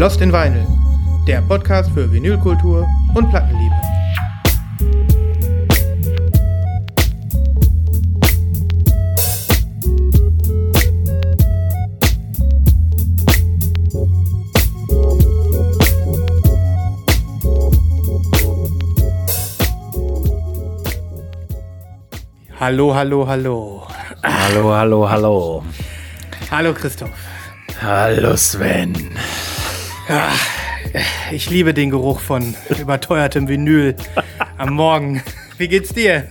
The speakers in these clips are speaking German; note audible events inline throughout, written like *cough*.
Lost in Vinyl, der Podcast für Vinylkultur und Plattenliebe. Hallo, hallo, hallo. Hallo, hallo, hallo. Hallo Christoph. Hallo Sven. Ich liebe den Geruch von überteuertem Vinyl am Morgen. Wie geht's dir?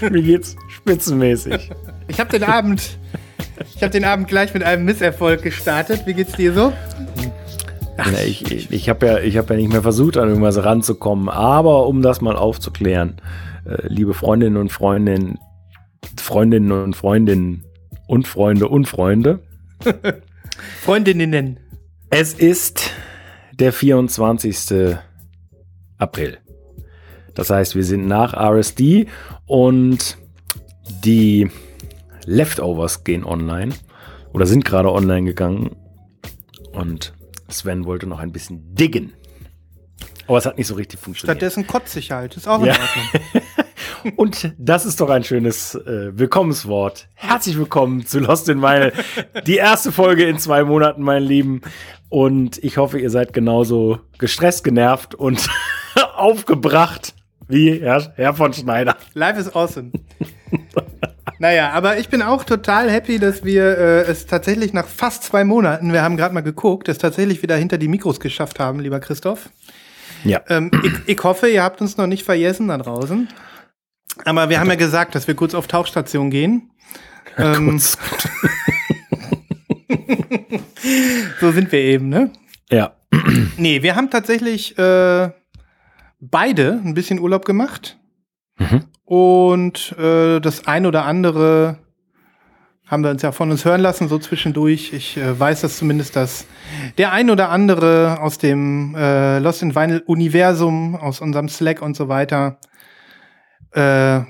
Mir geht's spitzenmäßig. Ich habe den Abend, ich habe den Abend gleich mit einem Misserfolg gestartet. Wie geht's dir so? Ja, ich ich, ich habe ja, ich hab ja nicht mehr versucht, an irgendwas ranzukommen. Aber um das mal aufzuklären, äh, liebe Freundinnen und Freundinnen, Freundinnen und Freundinnen und Freunde und Freunde, *laughs* Freundinnen. es ist der 24. April. Das heißt, wir sind nach RSD und die Leftovers gehen online oder sind gerade online gegangen. Und Sven wollte noch ein bisschen diggen. Aber es hat nicht so richtig funktioniert. Stattdessen kotze ich halt. Ist auch in Ja. Ordnung. *laughs* Und das ist doch ein schönes äh, Willkommenswort. Herzlich willkommen zu Lost in Vinyl. Die erste Folge in zwei Monaten, mein Lieben. Und ich hoffe, ihr seid genauso gestresst, genervt und *laughs* aufgebracht wie Herr, Herr von Schneider. Life is awesome. naja, aber ich bin auch total happy, dass wir äh, es tatsächlich nach fast zwei Monaten, wir haben gerade mal geguckt, es tatsächlich wieder hinter die Mikros geschafft haben, lieber Christoph. Ja. Ähm, ich, ich hoffe, ihr habt uns noch nicht vergessen da draußen. Aber wir haben ja gesagt, dass wir kurz auf Tauchstation gehen. Ähm, Kurz. *laughs* so sind wir eben, ne? Ja. Nee, wir haben tatsächlich äh, beide ein bisschen Urlaub gemacht. Mhm. Und äh, das ein oder andere haben wir uns ja von uns hören lassen, so zwischendurch. Ich äh, weiß das zumindest, dass der ein oder andere aus dem äh, Lost in Vinyl Universum, aus unserem Slack und so weiter, äh,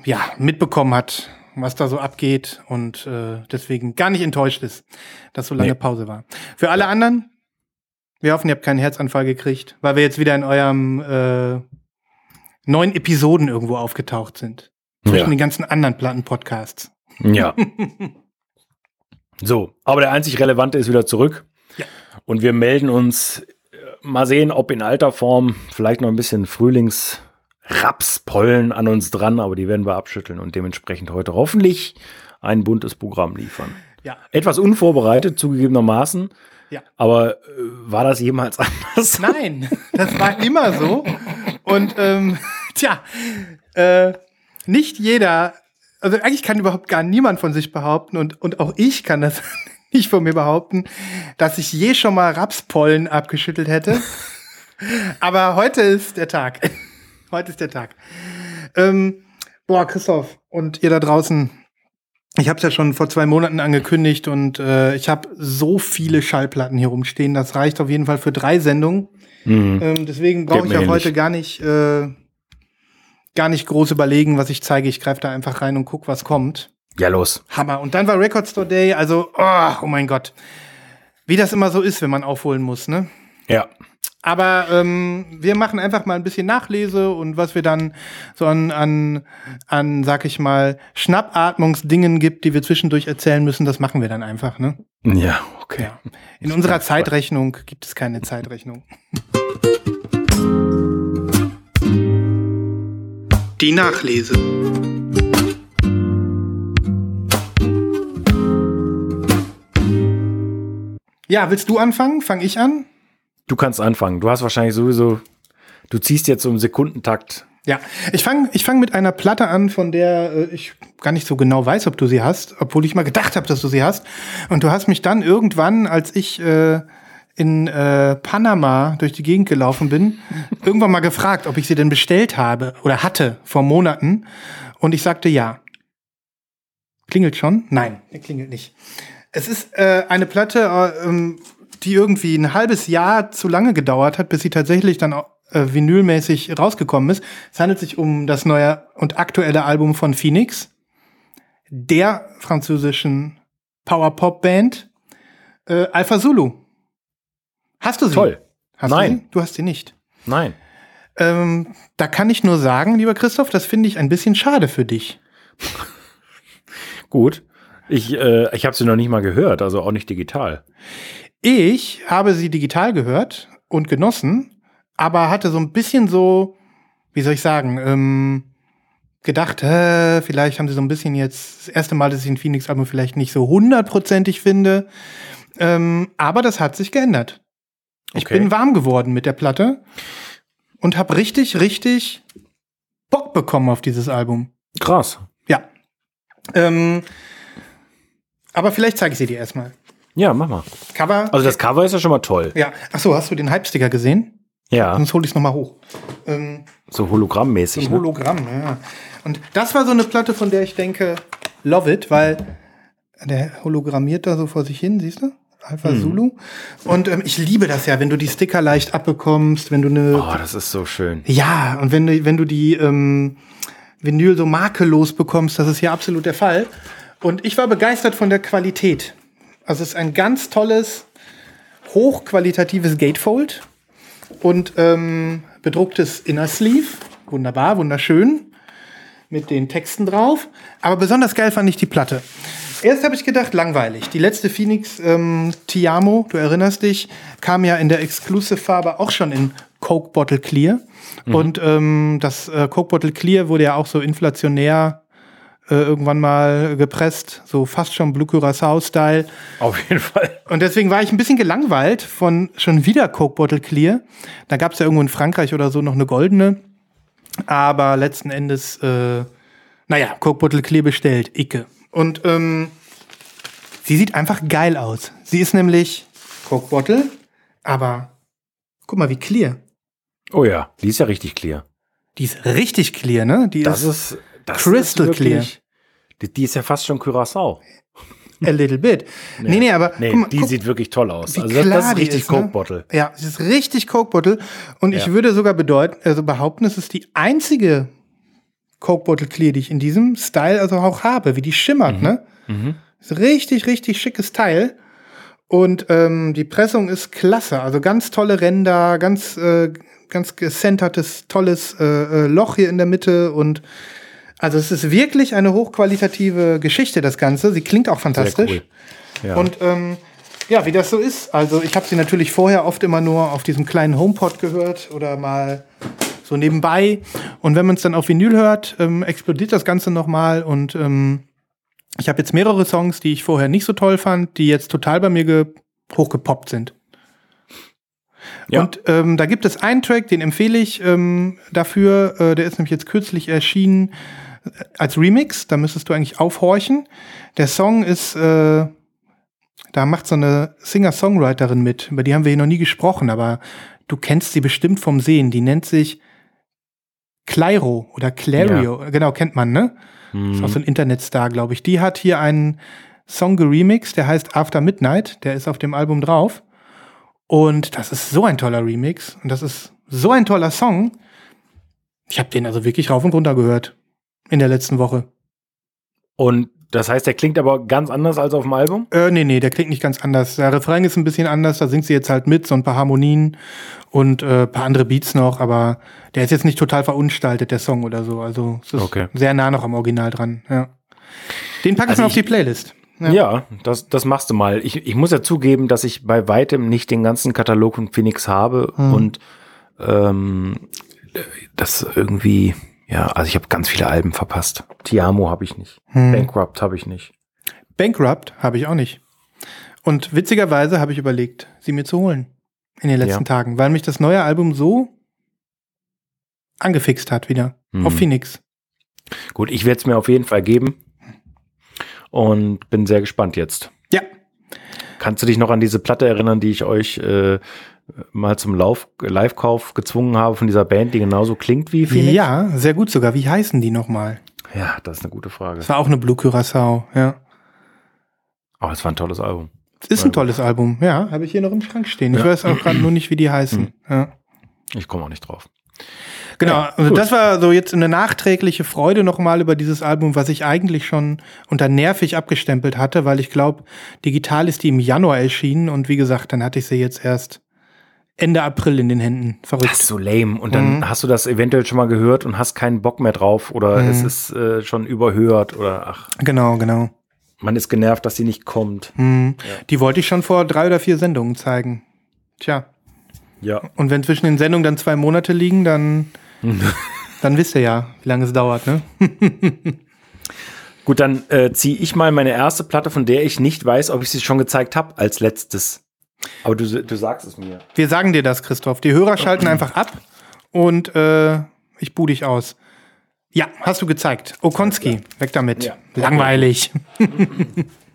ja, mitbekommen hat, was da so abgeht und äh, deswegen gar nicht enttäuscht ist, dass so lange Nee. Pause war. Für alle anderen, wir hoffen, ihr habt keinen Herzanfall gekriegt, weil wir jetzt wieder in eurem äh, neuen Episoden irgendwo aufgetaucht sind. Zwischen Ja. den ganzen anderen Platten-Podcasts. Ja. *laughs* So, aber der einzig Relevante ist wieder zurück. Ja. Und wir melden uns äh, mal sehen, ob in alter Form vielleicht noch ein bisschen Frühlingsrapspollen an uns dran, aber die werden wir abschütteln und dementsprechend heute hoffentlich ein buntes Programm liefern. Ja. Etwas unvorbereitet, zugegebenermaßen. Ja. Aber äh, war das jemals *laughs* anders? Nein, das war immer so. Und ähm, *laughs* tja, äh, nicht jeder, also eigentlich kann überhaupt gar niemand von sich behaupten und, und auch ich kann das *laughs* nicht von mir behaupten, dass ich je schon mal Rapspollen abgeschüttelt hätte. Aber heute ist der Tag. Heute ist der Tag. Ähm, boah, Christoph und ihr da draußen, ich habe es ja schon vor zwei Monaten angekündigt und äh, ich habe so viele Schallplatten hier rumstehen. Das reicht auf jeden Fall für drei Sendungen. Mhm. Ähm, deswegen brauche ich auch heute ähnlich. gar nicht, äh, gar nicht groß überlegen, was ich zeige. Ich greife da einfach rein und guck, was kommt. Ja, los. Hammer. Und dann war Record Store Day. Also, oh, oh mein Gott. Wie das immer so ist, wenn man aufholen muss, ne? Ja. Aber ähm, wir machen einfach mal ein bisschen Nachlese und was wir dann so an, an, an, sag ich mal, Schnappatmungsdingen gibt, die wir zwischendurch erzählen müssen, das machen wir dann einfach, ne? Ja, okay. Ja. In unserer Zeitrechnung gibt es keine Zeitrechnung. Die Nachlese. Ja, willst du anfangen? Fang ich an? Du kannst anfangen. Du hast wahrscheinlich sowieso, du ziehst jetzt so im Sekundentakt. Ja, ich fange ich fang mit einer Platte an, von der äh, ich gar nicht so genau weiß, ob du sie hast, obwohl ich mal gedacht habe, dass du sie hast. Und du hast mich dann irgendwann, als ich äh, in äh, Panama durch die Gegend gelaufen bin, *laughs* irgendwann mal gefragt, ob ich sie denn bestellt habe oder hatte vor Monaten. Und ich sagte ja. Klingelt schon? Nein, er klingelt nicht. Es ist äh, eine Platte, äh, ähm, die irgendwie ein halbes Jahr zu lange gedauert hat, bis sie tatsächlich dann auch, äh, vinylmäßig rausgekommen ist. Es handelt sich um das neue und aktuelle Album von Phoenix, der französischen Power-Pop-Band äh, Alpha Zulu. Hast du sie? Toll. Hast Nein. Du, sie? du hast sie nicht. Nein. Ähm, da kann ich nur sagen, lieber Christoph, das finde ich ein bisschen schade für dich. *laughs* Gut. Ich, äh, ich habe sie noch nicht mal gehört, also auch nicht digital. Ich habe sie digital gehört und genossen, aber hatte so ein bisschen so, wie soll ich sagen, ähm, gedacht, äh, vielleicht haben sie so ein bisschen jetzt das erste Mal, dass ich ein Phoenix-Album vielleicht nicht so hundertprozentig finde. Ähm, aber das hat sich geändert. Ich Okay. bin warm geworden mit der Platte und habe richtig, richtig Bock bekommen auf dieses Album. Krass. Ja. Ähm, aber vielleicht zeige ich sie dir erstmal. Ja, mach mal. Cover. Also das Cover ist ja schon mal toll. ja. Ach so, hast du den Hype-Sticker gesehen? Ja, Sonst hole ich es nochmal hoch. Ähm, so so hologrammmäßig. ein Ne? Hologramm, ja. Und das war so eine Platte, von der ich denke, love it, weil der hologrammiert da so vor sich hin, siehst du? Alpha Hm. Zulu. Und ähm, ich liebe das ja, wenn du die Sticker leicht abbekommst, wenn du eine. Oh, das ist so schön. Ja, und wenn du, wenn du die ähm, Vinyl so makellos bekommst, das ist hier absolut der Fall. Und ich war begeistert von der Qualität. Also es ist ein ganz tolles, hochqualitatives Gatefold und ähm, bedrucktes Inner Sleeve. Wunderbar, wunderschön. Mit den Texten drauf. Aber besonders geil fand ich die Platte. Erst habe ich gedacht, langweilig. Die letzte Phoenix ähm, Tiamo, du erinnerst dich, kam ja in der Exclusive-Farbe auch schon in Coke Bottle Clear. Und ähm, das äh, Coke Bottle Clear wurde ja auch so inflationär äh, irgendwann mal gepresst, so fast schon Blue Curacao-Style. Auf jeden Fall. Und deswegen war ich ein bisschen gelangweilt von schon wieder Coke Bottle Clear. Da gab es ja irgendwo in Frankreich oder so noch eine goldene. Aber letzten Endes, äh, naja, Coke Bottle Clear bestellt, Icke. Und ähm, sie sieht einfach geil aus. Sie ist nämlich Coke Bottle, aber guck mal, wie clear. Oh ja, die ist ja richtig clear. Die ist richtig clear, ne? Die Das ist ist das Crystal ist clear. Die, die ist ja fast schon Curacao. a little bit. *laughs* Nee, nee, aber Nee, mal, die guck, sieht wirklich toll aus. Also das, das ist richtig ist, ne? Coke Bottle. Ja, es ist richtig Coke Bottle. Und ich Ja. würde sogar bedeuten, also behaupten, es ist die einzige Coke Bottle Clear, die ich in diesem Style also auch habe, wie die schimmert, ne? Mhm. Ist richtig, richtig schickes Teil. Und ähm, die Pressung ist klasse. Also ganz tolle Ränder, ganz, äh, ganz gecentertes, tolles äh, äh, Loch hier in der Mitte. Und also es ist wirklich eine hochqualitative Geschichte, das Ganze. Sie klingt auch Sehr fantastisch. cool. Ja. Und ähm, ja, wie das so ist. Also ich habe sie natürlich vorher oft immer nur auf diesem kleinen HomePod gehört oder mal so nebenbei. Und wenn man es dann auf Vinyl hört, ähm, explodiert das Ganze nochmal. Und ähm, ich habe jetzt mehrere Songs, die ich vorher nicht so toll fand, die jetzt total bei mir ge hochgepoppt sind. Ja. Und ähm, da gibt es einen Track, den empfehle ich ähm, dafür. Äh, der ist nämlich jetzt kürzlich erschienen als Remix. Da müsstest du eigentlich aufhorchen. Der Song ist, äh, da macht so eine Singer-Songwriterin mit. Über die haben wir hier noch nie gesprochen, aber du kennst sie bestimmt vom Sehen. Die nennt sich Clairo oder Clario. Genau, kennt man, ne? Ist auch so ein Internetstar, glaube ich. Die hat hier einen Song geremixed, der heißt After Midnight. Der ist auf dem Album drauf. Und das ist so ein toller Remix. Und das ist so ein toller Song. Ich habe den also wirklich rauf und runter gehört. In der letzten Woche. Und das heißt, der klingt aber ganz anders als auf dem Album? Äh, nee, nee, der klingt nicht ganz anders. Der Refrain ist ein bisschen anders, da singt sie jetzt halt mit, so ein paar Harmonien und äh, paar andere Beats noch, aber der ist jetzt nicht total verunstaltet, der Song oder so. Also es ist Okay. sehr nah noch am Original dran, ja. Den packe ich Also mal auf ich- die Playlist. Ja, das, das machst du mal. Ich, ich muss ja zugeben, dass ich bei weitem nicht den ganzen Katalog von Phoenix habe Hm. und ähm, das irgendwie, ja, also ich habe ganz viele Alben verpasst. Tiamo habe ich nicht. Hm. Bankrupt habe ich nicht. Bankrupt habe ich auch nicht. Und witzigerweise habe ich überlegt, sie mir zu holen in den letzten Ja. Tagen, weil mich das neue Album so angefixt hat wieder Mhm. auf Phoenix. Gut, ich werde es mir auf jeden Fall geben und bin sehr gespannt jetzt. Ja, Kannst du dich noch an diese Platte erinnern, die ich euch äh, mal zum Lauf, Live-Kauf gezwungen habe von dieser Band, die genauso klingt wie Phoenix? ja, sehr gut sogar. Wie heißen die nochmal? Ja, das ist eine gute Frage. Das war auch eine Blue Curacao, ja. Aber es war ein tolles Album. Es ist ein tolles Album, ja, habe ich hier noch im Schrank stehen. Ich Ja. weiß auch gerade nur nicht, wie die heißen. Ja. Ich komme auch nicht drauf. Genau, Ja, also das war so jetzt eine nachträgliche Freude nochmal über dieses Album, was ich eigentlich schon unter nervig abgestempelt hatte, weil ich glaube, digital ist die im Januar erschienen und wie gesagt, dann hatte ich sie jetzt erst Ende April in den Händen. Verrückt. Das ist so lame. Und dann Mhm. hast du das eventuell schon mal gehört und hast keinen Bock mehr drauf oder Mhm. es ist äh, schon überhört oder ach, Genau, genau. man ist genervt, dass sie nicht kommt. Mhm. Die wollte ich schon vor drei oder vier Sendungen zeigen. Tja. Ja. Und wenn zwischen den Sendungen dann zwei Monate liegen, dann, *laughs* dann wisst ihr ja, wie lange es dauert, ne? *laughs* Gut, dann äh, ziehe ich mal meine erste Platte, von der ich nicht weiß, ob ich sie schon gezeigt habe, als letztes. Aber du, du sagst es mir. Wir sagen dir das, Christoph. Die Hörer schalten einfach ab und äh, ich buh dich aus. Ja, hast du gezeigt. Okonski, weg damit. Ja. Langweilig. *laughs*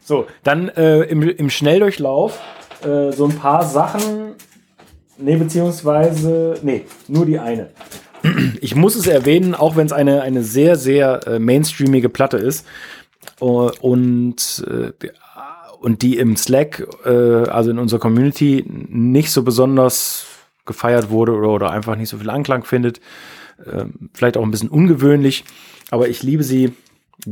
So, dann äh, im, im Schnelldurchlauf äh, so ein paar Sachen. Nee, beziehungsweise. Nee, nur die eine. Ich muss es erwähnen, auch wenn es eine, eine sehr, sehr äh, mainstreamige Platte ist. Äh, und, äh, und die im Slack, äh, also in unserer Community, nicht so besonders gefeiert wurde oder, oder einfach nicht so viel Anklang findet. Ähm, vielleicht auch ein bisschen ungewöhnlich, aber ich liebe sie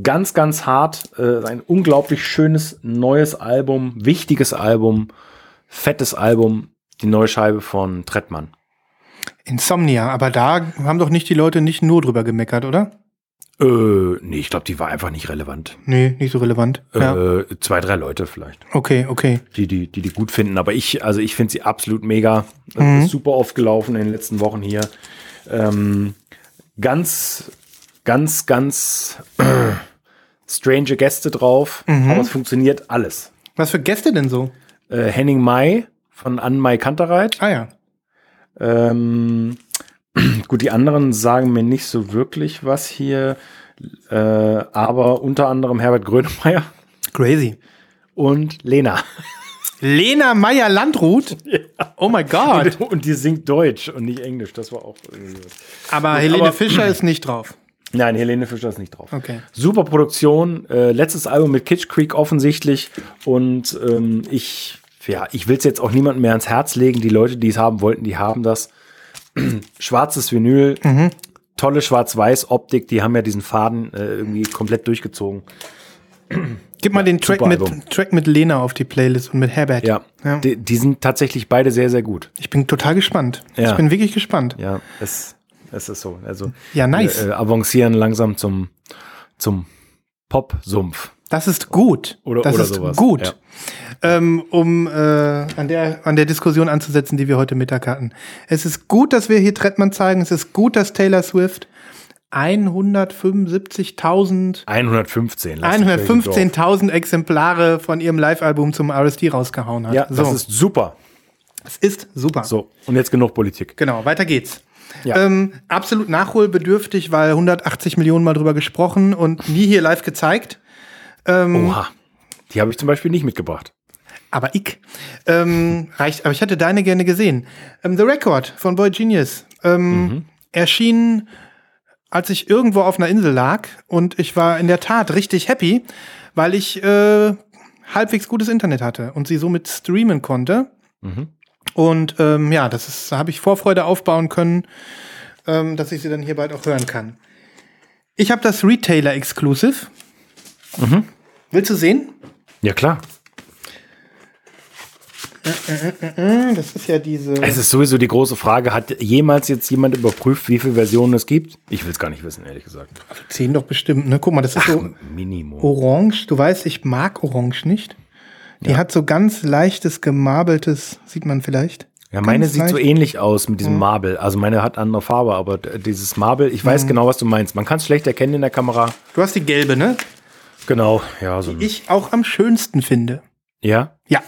ganz, ganz hart. Äh, ein unglaublich schönes neues Album, wichtiges Album, fettes Album, die neue Scheibe von Trettmann. Insomnia, aber da haben doch nicht die Leute nicht nur drüber gemeckert, oder? Äh, nee, ich glaube, die war einfach nicht relevant. Nee, nicht so relevant. Ja. Äh, zwei, drei Leute vielleicht, Okay, okay. die die, die, die gut finden. Aber ich, also ich finde sie absolut mega. Das Mhm. Ist super oft gelaufen in den letzten Wochen hier. Ähm, ganz, ganz, ganz strange Gäste drauf, Mhm. aber es funktioniert alles. Was für Gäste denn so? Äh, Henning May von Ann-Mai Kantereit. Ah ja. Ähm, *clears throat* gut, die anderen sagen mir nicht so wirklich was hier, äh, aber unter anderem Herbert Grönemeyer Crazy. und Lena. Lena Meyer-Landrut? *laughs* Oh my God. Und die singt Deutsch und nicht Englisch. Das war auch irgendwie. Aber Helene aber- Fischer ist nicht drauf. *clears throat* Nein, Helene Fischer ist nicht drauf. Okay. Super Produktion, äh, letztes Album mit Kitsch Creek offensichtlich und ähm, ich, ja, ich will es jetzt auch niemandem mehr ans Herz legen. Die Leute, die es haben wollten, die haben das. *clears throat* Schwarzes Vinyl, Mhm. tolle Schwarz-Weiß-Optik, die haben ja diesen Faden äh, irgendwie komplett durchgezogen. Gib mal den Track mit, Album. Track mit Lena auf die Playlist und mit Herbert. Ja, Ja. Die, die sind tatsächlich beide sehr, sehr gut. Ich bin total gespannt. Ja. Ich bin wirklich gespannt. Ja, es, es ist so. Also Ja, nice. äh, äh, avancieren langsam zum, zum Pop-Sumpf. Das ist gut. Oder- das oder ist sowas. gut. Ja. Ähm, um äh, an, der, an der Diskussion anzusetzen, die wir heute Mittag hatten. Es ist gut, dass wir hier Trettmann zeigen. Es ist gut, dass Taylor Swift 175.000 115. lass die Kirche im Dorf. 115.000 Exemplare von ihrem Live-Album zum RSD rausgehauen hat. Ja, so, das ist super. es ist super. So, und jetzt genug Politik. Genau, weiter geht's. Ja. Ähm, absolut nachholbedürftig, weil 180 Millionen Mal drüber gesprochen und nie hier live gezeigt. Ähm, Oha. Die habe ich zum Beispiel nicht mitgebracht. Aber ich. Ähm, reicht, aber ich hätte deine gerne gesehen. Ähm, The Record von Boy Genius ähm, erschien, als ich irgendwo auf einer Insel lag und ich war in der Tat richtig happy, weil ich äh, halbwegs gutes Internet hatte und sie somit streamen konnte. Und ähm, ja, das ist, da habe ich Vorfreude aufbauen können, ähm, dass ich sie dann hier bald auch hören kann. Ich habe das Retailer Exclusive. Willst du sehen? Ja, klar. Das ist ja diese. Es ist sowieso die große Frage, hat jemals jetzt jemand überprüft, wie viele Versionen es gibt? Ich will es gar nicht wissen, ehrlich gesagt. Zehn doch bestimmt, ne? Guck mal, das ist so Minimum. orange. Du weißt, ich mag orange nicht. Die hat so ganz leichtes, gemarbeltes, sieht man vielleicht. Ja, meine Ganz sieht so leicht. ähnlich aus mit diesem Marble. Also meine hat andere Farbe, aber dieses Marble, ich weiß genau, was du meinst. Man kann es schlecht erkennen in der Kamera. Du hast die gelbe, ne? Genau, ja, so. Ich auch am schönsten finde. Ja, Ja.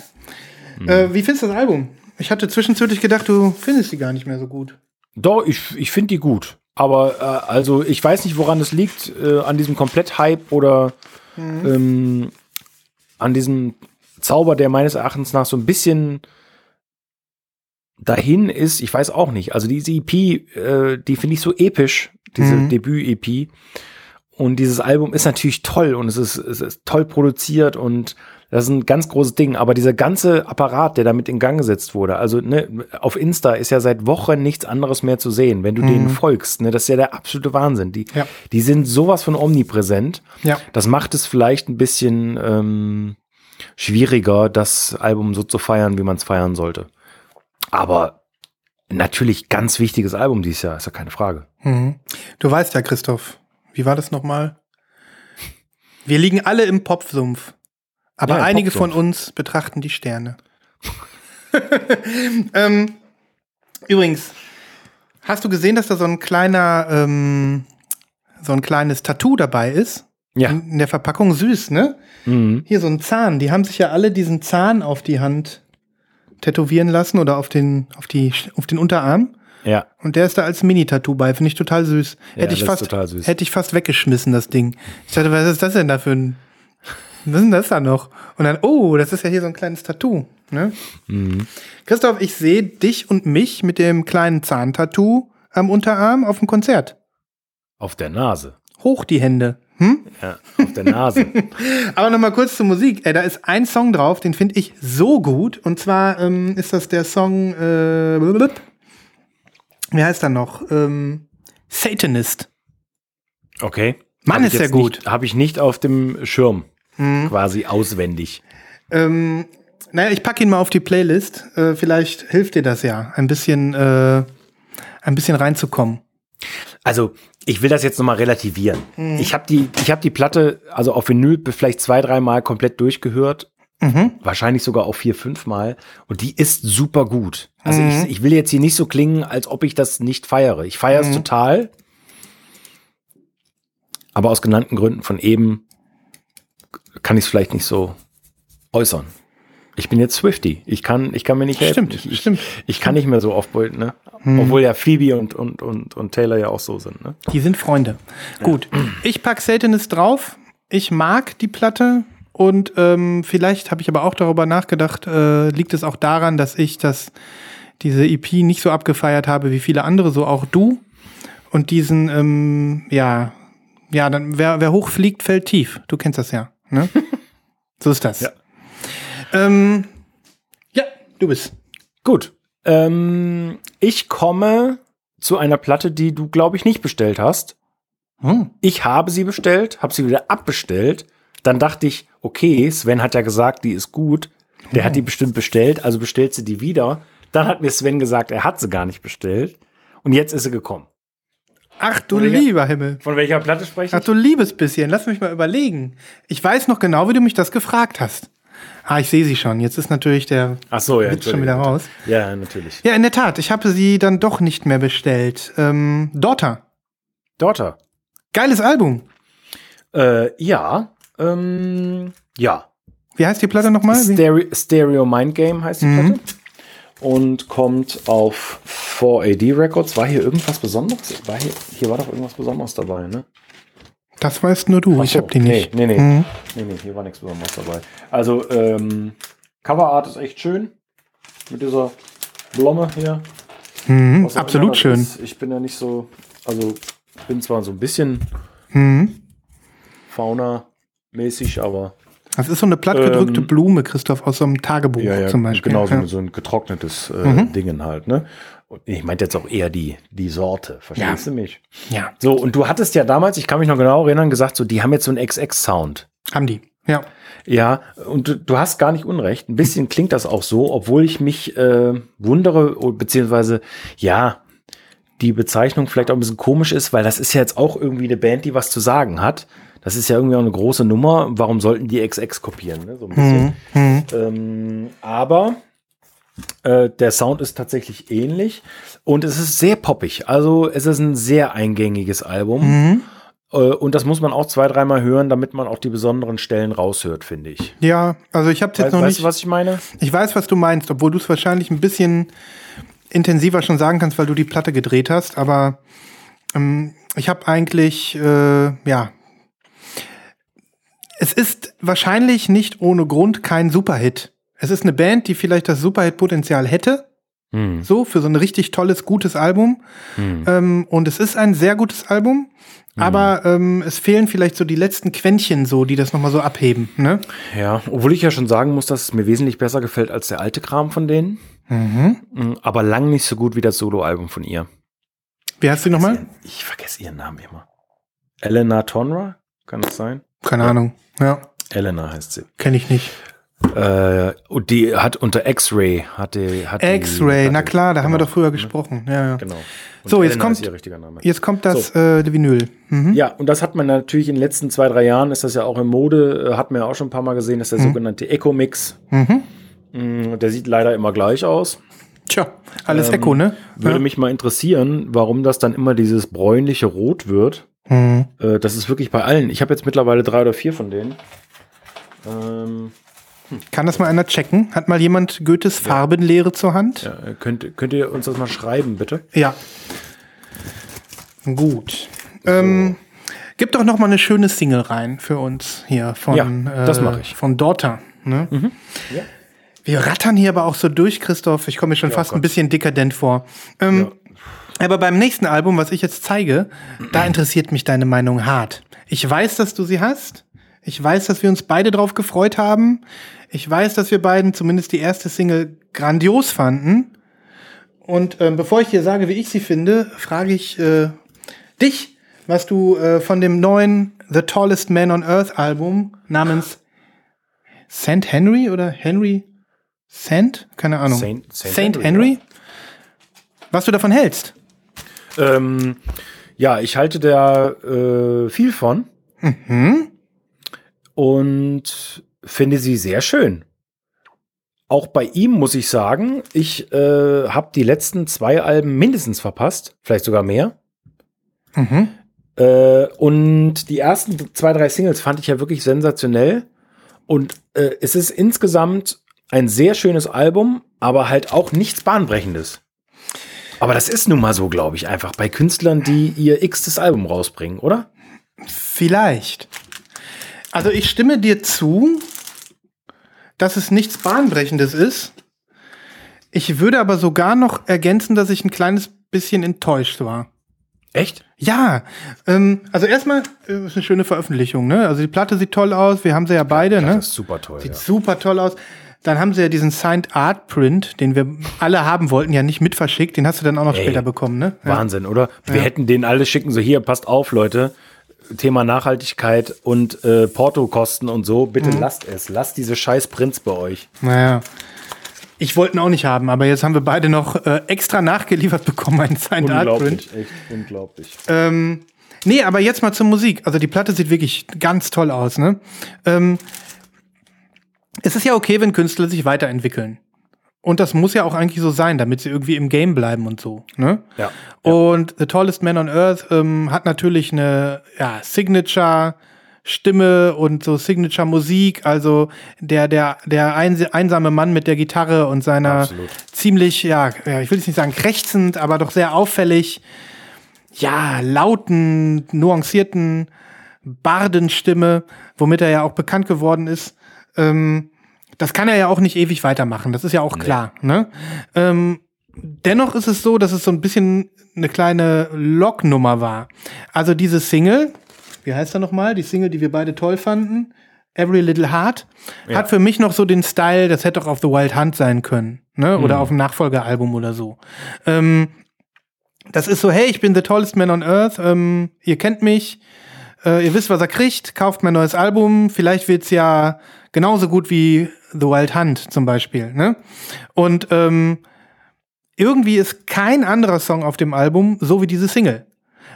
Äh, wie findest du das Album? Ich hatte zwischenzeitlich gedacht, du findest die gar nicht mehr so gut. Doch, ich, ich finde die gut. Aber äh, also ich weiß nicht, woran es liegt, äh, an diesem Komplett-Hype oder ähm, an diesem Zauber, der meines Erachtens nach so ein bisschen dahin ist. Ich weiß auch nicht. Also diese EP, äh, die finde ich so episch, diese Mhm. Debüt-EP. Und dieses Album ist natürlich toll und es ist, es ist toll produziert und das ist ein ganz großes Ding. Aber dieser ganze Apparat, der damit in Gang gesetzt wurde, also ne, auf Insta ist ja seit Wochen nichts anderes mehr zu sehen, wenn du denen folgst. Ne, das ist ja der absolute Wahnsinn. Die, Ja. die sind sowas von omnipräsent. Ja. Das macht es vielleicht ein bisschen ähm, schwieriger, das Album so zu feiern, wie man es feiern sollte. Aber natürlich ganz wichtiges Album dieses Jahr, ist ja keine Frage. Mhm. Du weißt ja, Christoph, wie war das nochmal? Wir liegen alle im Popsumpf. Aber Ja, einige Popsumpf. von uns betrachten die Sterne. *laughs* ähm, übrigens, hast du gesehen, dass da so ein kleiner, ähm, so ein kleines Tattoo dabei ist? Ja. In, in der Verpackung süß, ne? Mhm. Hier so ein Zahn. Die haben sich ja alle diesen Zahn auf die Hand tätowieren lassen oder auf den, auf die, auf den Unterarm. Ja. Und der ist da als Mini-Tattoo bei, finde ich total süß. Ja, hätte ich das ist fast, hätte ich fast weggeschmissen, das Ding. Ich dachte, was ist das denn da für ein, was ist denn das da noch? Und dann, oh, das ist ja hier so ein kleines Tattoo, ne? Mhm. Christoph, ich sehe dich und mich mit dem kleinen Zahntattoo am Unterarm auf dem Konzert. Auf der Nase. Hoch die Hände. Hm? Ja, auf der Nase. *laughs* Aber noch mal kurz zur Musik. Äh, da ist ein Song drauf, den finde ich so gut. Und zwar ähm, ist das der Song, äh. Wie heißt er noch? Ähm, Satanist. Okay. Mann, ist jetzt gut. Habe ich nicht auf dem Schirm. Quasi auswendig. Ähm, naja, ich packe ihn mal auf die Playlist. Äh, vielleicht hilft dir das ja, ein bisschen, äh, ein bisschen reinzukommen. Also, ich will das jetzt nochmal relativieren. Ich habe die, ich hab die Platte, also auf Vinyl, vielleicht zwei, dreimal komplett durchgehört. Wahrscheinlich sogar auch vier, fünf Mal. Und die ist super gut. Also ich, ich will jetzt hier nicht so klingen, als ob ich das nicht feiere. Ich feiere es total. Aber aus genannten Gründen von eben kann ich es vielleicht nicht so äußern. Ich bin jetzt Swifty. Ich kann, ich kann mir nicht helfen. Stimmt, ich, stimmt. Ich kann nicht mehr so oft bulten, ne? Obwohl ja Phoebe und, und, und, und Taylor ja auch so sind, ne? Die sind Freunde. Gut, ich pack Satanist drauf. Ich mag die Platte und ähm, vielleicht habe ich aber auch darüber nachgedacht, äh, liegt es auch daran, dass ich das, diese EP nicht so abgefeiert habe wie viele andere, so auch du. Und diesen, ähm, ja, ja, dann wer, wer hoch fliegt, fällt tief. Du kennst das ja. Ne? *laughs* so ist das. Ja. Ähm, ja, du bist. Gut. Ähm, ich komme zu einer Platte, die du, glaube ich, nicht bestellt hast. Hm. Ich habe sie bestellt, habe sie wieder abbestellt. Dann dachte ich, okay, Sven hat ja gesagt, die ist gut. Der hat die bestimmt bestellt, also bestellt sie die wieder. Dann hat mir Sven gesagt, er hat sie gar nicht bestellt. Und jetzt ist sie gekommen. Ach du ja. lieber Himmel. Von welcher Platte spreche Ach du liebes bisschen, lass mich mal überlegen. Ich weiß noch genau, wie du mich das gefragt hast. Ah, ich sehe sie schon. Jetzt ist natürlich der Ach so, ja. Witz schon wieder raus. Ja, natürlich. Ja, in der Tat. Ich habe sie dann doch nicht mehr bestellt. Ähm, Daughter. Daughter. Geiles Album. Äh, ja. Ähm, ja. Wie heißt die Platte nochmal? Stereo, Stereo Mind Game heißt die Mhm. Platte. Und kommt auf 4AD Records. War hier irgendwas Besonderes? War hier, hier war doch irgendwas Besonderes dabei, ne? Das weißt nur du. Ach ich so, hab die nicht. Nee, nee, nee. Mhm. nee, nee. Hier war nichts Besonderes dabei. Also, ähm, Coverart ist echt schön. Mit dieser Blomme hier. Mhm. Absolut schön. Ist. Ich bin ja nicht so, also, ich bin zwar so ein bisschen Mhm. Fauna-mäßig, aber Das ist so eine plattgedrückte Ähm, Blume, Christoph, aus so einem Tagebuch zum Beispiel. Genau, so, ja. Mhm. so ein getrocknetes äh, Dingen halt, ne? Und ich meinte jetzt auch eher die, die Sorte, verstehst Ja. du mich? ja, So, und du hattest ja damals, ich kann mich noch genau erinnern, gesagt, so, die haben jetzt so einen XX-Sound. haben die. Ja. Ja, und du, du hast gar nicht unrecht. Ein bisschen klingt das auch so, obwohl ich mich äh, wundere, beziehungsweise, ja, die Bezeichnung vielleicht auch ein bisschen komisch ist, weil das ist ja jetzt auch irgendwie eine Band, die was zu sagen hat. Das ist ja irgendwie auch eine große Nummer. Warum sollten die XX kopieren? Ne? So ein bisschen. Mhm. Ähm, aber äh, der Sound ist tatsächlich ähnlich und es ist sehr poppig. Also es ist ein sehr eingängiges Album. Mhm. Äh, und das muss man auch zwei, dreimal hören, damit man auch die besonderen Stellen raushört, finde ich. Ja, also ich habe jetzt Weißt, noch weißt nicht. du, was ich meine? Ich weiß, was du meinst, obwohl du es wahrscheinlich ein bisschen intensiver schon sagen kannst, weil du die Platte gedreht hast. Aber ähm, ich habe eigentlich, äh, ja, es ist wahrscheinlich nicht ohne Grund kein Superhit. Es ist eine Band, die vielleicht das Superhit-Potenzial hätte, Hm. so für so ein richtig tolles, gutes Album. Hm. Ähm, und es ist ein sehr gutes Album. Aber ähm, es fehlen vielleicht so die letzten Quäntchen, so, die das nochmal so abheben. Ne? Ja, obwohl ich ja schon sagen muss, dass es mir wesentlich besser gefällt als der alte Kram von denen. Mhm. Mm, Aber lang nicht so gut wie das Soloalbum von ihr. Wie heißt die nochmal? Ich vergesse ihren Namen immer. Elena Tonra? Kann das sein? Keine Ahnung. Ja, Elena heißt sie. kenne ich nicht. Äh, und die hat unter X-Ray hat die hat X-Ray, na klar, da haben wir genau, doch früher gesprochen. Ja, ja. Genau. Und So, jetzt Elena kommt-. Jetzt kommt das äh, Vinyl. Mhm. Ja, und das hat man natürlich in den letzten zwei, drei Jahren, ist das ja auch in Mode, äh, hat man ja auch schon ein paar Mal gesehen, ist der sogenannte Eco-Mix. Mhm. Mm, Der sieht leider immer gleich aus. Tja, alles Ähm, Echo, ne? Würde ja. mich mal interessieren, warum das dann immer dieses bräunliche Rot wird. Mhm. Äh, das ist wirklich bei allen. Ich habe jetzt mittlerweile drei oder vier von denen. Ähm, Kann das mal einer checken? Hat mal jemand Goethes Farbenlehre zur Hand? ja, äh, könnt, könnt ihr uns das mal schreiben, bitte? Ja. Gut. Ähm, gib doch noch mal eine schöne Single rein für uns hier von, Ja, das äh, mach ich. von Daughter. Ne? Ja. Wir rattern hier aber auch so durch, Christoph. Ich komme mir schon fast ein Gott. bisschen dekadent vor. Ähm, Aber beim nächsten Album, was ich jetzt zeige, da interessiert mich deine Meinung hart. Ich weiß, dass du sie hast. Ich weiß, dass wir uns beide drauf gefreut haben. Ich weiß, dass wir beiden zumindest die erste Single grandios fanden. Und ähm, bevor ich dir sage, wie ich sie finde, frage ich äh, dich, was du äh, von dem neuen The Tallest Man on Earth Album namens St. Henry oder Henry Saint? Keine Ahnung. Henry, Henry? Was du davon hältst? Ähm, ja, ich halte da äh, viel von Mhm. und finde sie sehr schön. Auch bei ihm muss ich sagen, ich äh, habe die letzten zwei Alben mindestens verpasst, vielleicht sogar mehr. Mhm. Äh, und die ersten zwei, drei Singles fand ich ja wirklich sensationell. Und äh, es ist insgesamt ein sehr schönes Album, aber halt auch nichts Bahnbrechendes. Aber das ist nun mal so, glaube ich, einfach bei Künstlern, die ihr x-tes Album rausbringen, oder? Vielleicht. Also ich stimme dir zu, dass es nichts Bahnbrechendes ist. Ich würde aber sogar noch ergänzen, dass ich ein kleines bisschen enttäuscht war. Echt? Ja, ähm, also erstmal äh, ist eine schöne Veröffentlichung, ne? Also die Platte sieht toll aus, wir haben sie ja beide, ne? Das ist super toll. Sieht Ja. super toll aus. Dann haben sie ja diesen Signed Art Print, den wir alle haben wollten, ja nicht mit verschickt. Den hast du dann auch noch Ey, später bekommen, ne? Ja. Wahnsinn, oder? Wir hätten denen alle schicken, so hier, passt auf, Leute. Thema Nachhaltigkeit und äh, Portokosten und so, bitte Mhm. lasst es. Lasst diese scheiß Prints bei euch. Naja. Ich wollte ihn auch nicht haben, aber jetzt haben wir beide noch äh, extra nachgeliefert bekommen, einen Signed Art Print. echt unglaublich. Ähm, nee, aber jetzt mal zur Musik. Also die Platte sieht wirklich ganz toll aus, ne? Ähm, es ist ja okay, wenn Künstler sich weiterentwickeln. Und das muss ja auch eigentlich so sein, damit sie irgendwie im Game bleiben und so, ne? Ja. Und The Tallest Man on Earth ähm, hat natürlich eine ja, Signature Stimme und so Signature Musik, also der der der eins- einsame Mann mit der Gitarre und seiner Absolut. ziemlich ja, ja, ich will jetzt nicht sagen krächzend, aber doch sehr auffällig ja, lauten, nuancierten Bardenstimme, womit er ja auch bekannt geworden ist. Ähm, das kann er ja auch nicht ewig weitermachen, das ist ja auch klar. Ne? Ähm, dennoch ist es so, dass es so ein bisschen eine kleine Locknummer war. Also diese Single, wie heißt er nochmal? Die Single, die wir beide toll fanden. Every Little Heart Ja. hat für mich noch so den Style, das hätte auch auf The Wild Hunt sein können, ne? Oder auf dem Nachfolgealbum oder so. Ähm, das ist so, hey, ich bin the tallest man on earth, ähm, ihr kennt mich, äh, ihr wisst, was er kriegt, kauft mein neues Album, vielleicht wird's ja genauso gut wie The Wild Hunt zum Beispiel, ne? Und ähm, irgendwie ist kein anderer Song auf dem Album so wie diese Single.